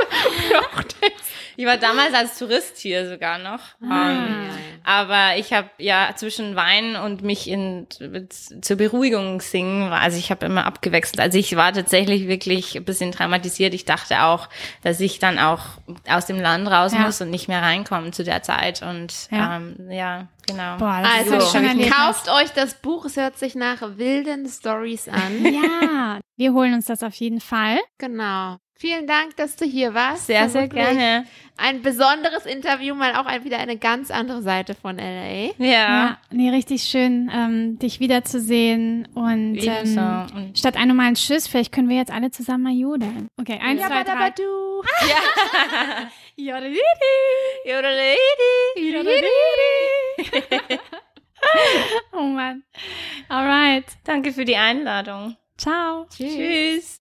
ich war damals als Tourist hier sogar noch. Ah. Ähm, aber ich habe ja zwischen Weinen und mich in zur Beruhigung singen, also ich habe immer abgewechselt. Also ich war tatsächlich wirklich ein bisschen traumatisiert. Ich dachte auch, dass ich dann auch aus dem Land raus Ja. muss und nicht mehr reinkommen zu der Zeit. Und Ja. ähm, ja genau. Boah, das ist Also, schon ein Erlebnis. kauft euch das Buch, es hört sich nach wilden Stories an. Ja, wir holen uns das auf jeden Fall. genau. Vielen Dank, dass du hier warst. Sehr, sehr gerne. Ein besonderes Interview, mal auch ein, wieder eine ganz andere Seite von LA. Ja. Ja, nee, richtig schön, ähm, dich wiederzusehen. Und ähm, Und- statt ein normalen Tschüss, vielleicht können wir jetzt alle zusammen mal jodeln. Okay, eins, zwei, drei. Jabadabadu. Jodelidi. Oh Mann. Alright. Danke für die Einladung. Ciao. Tschüss.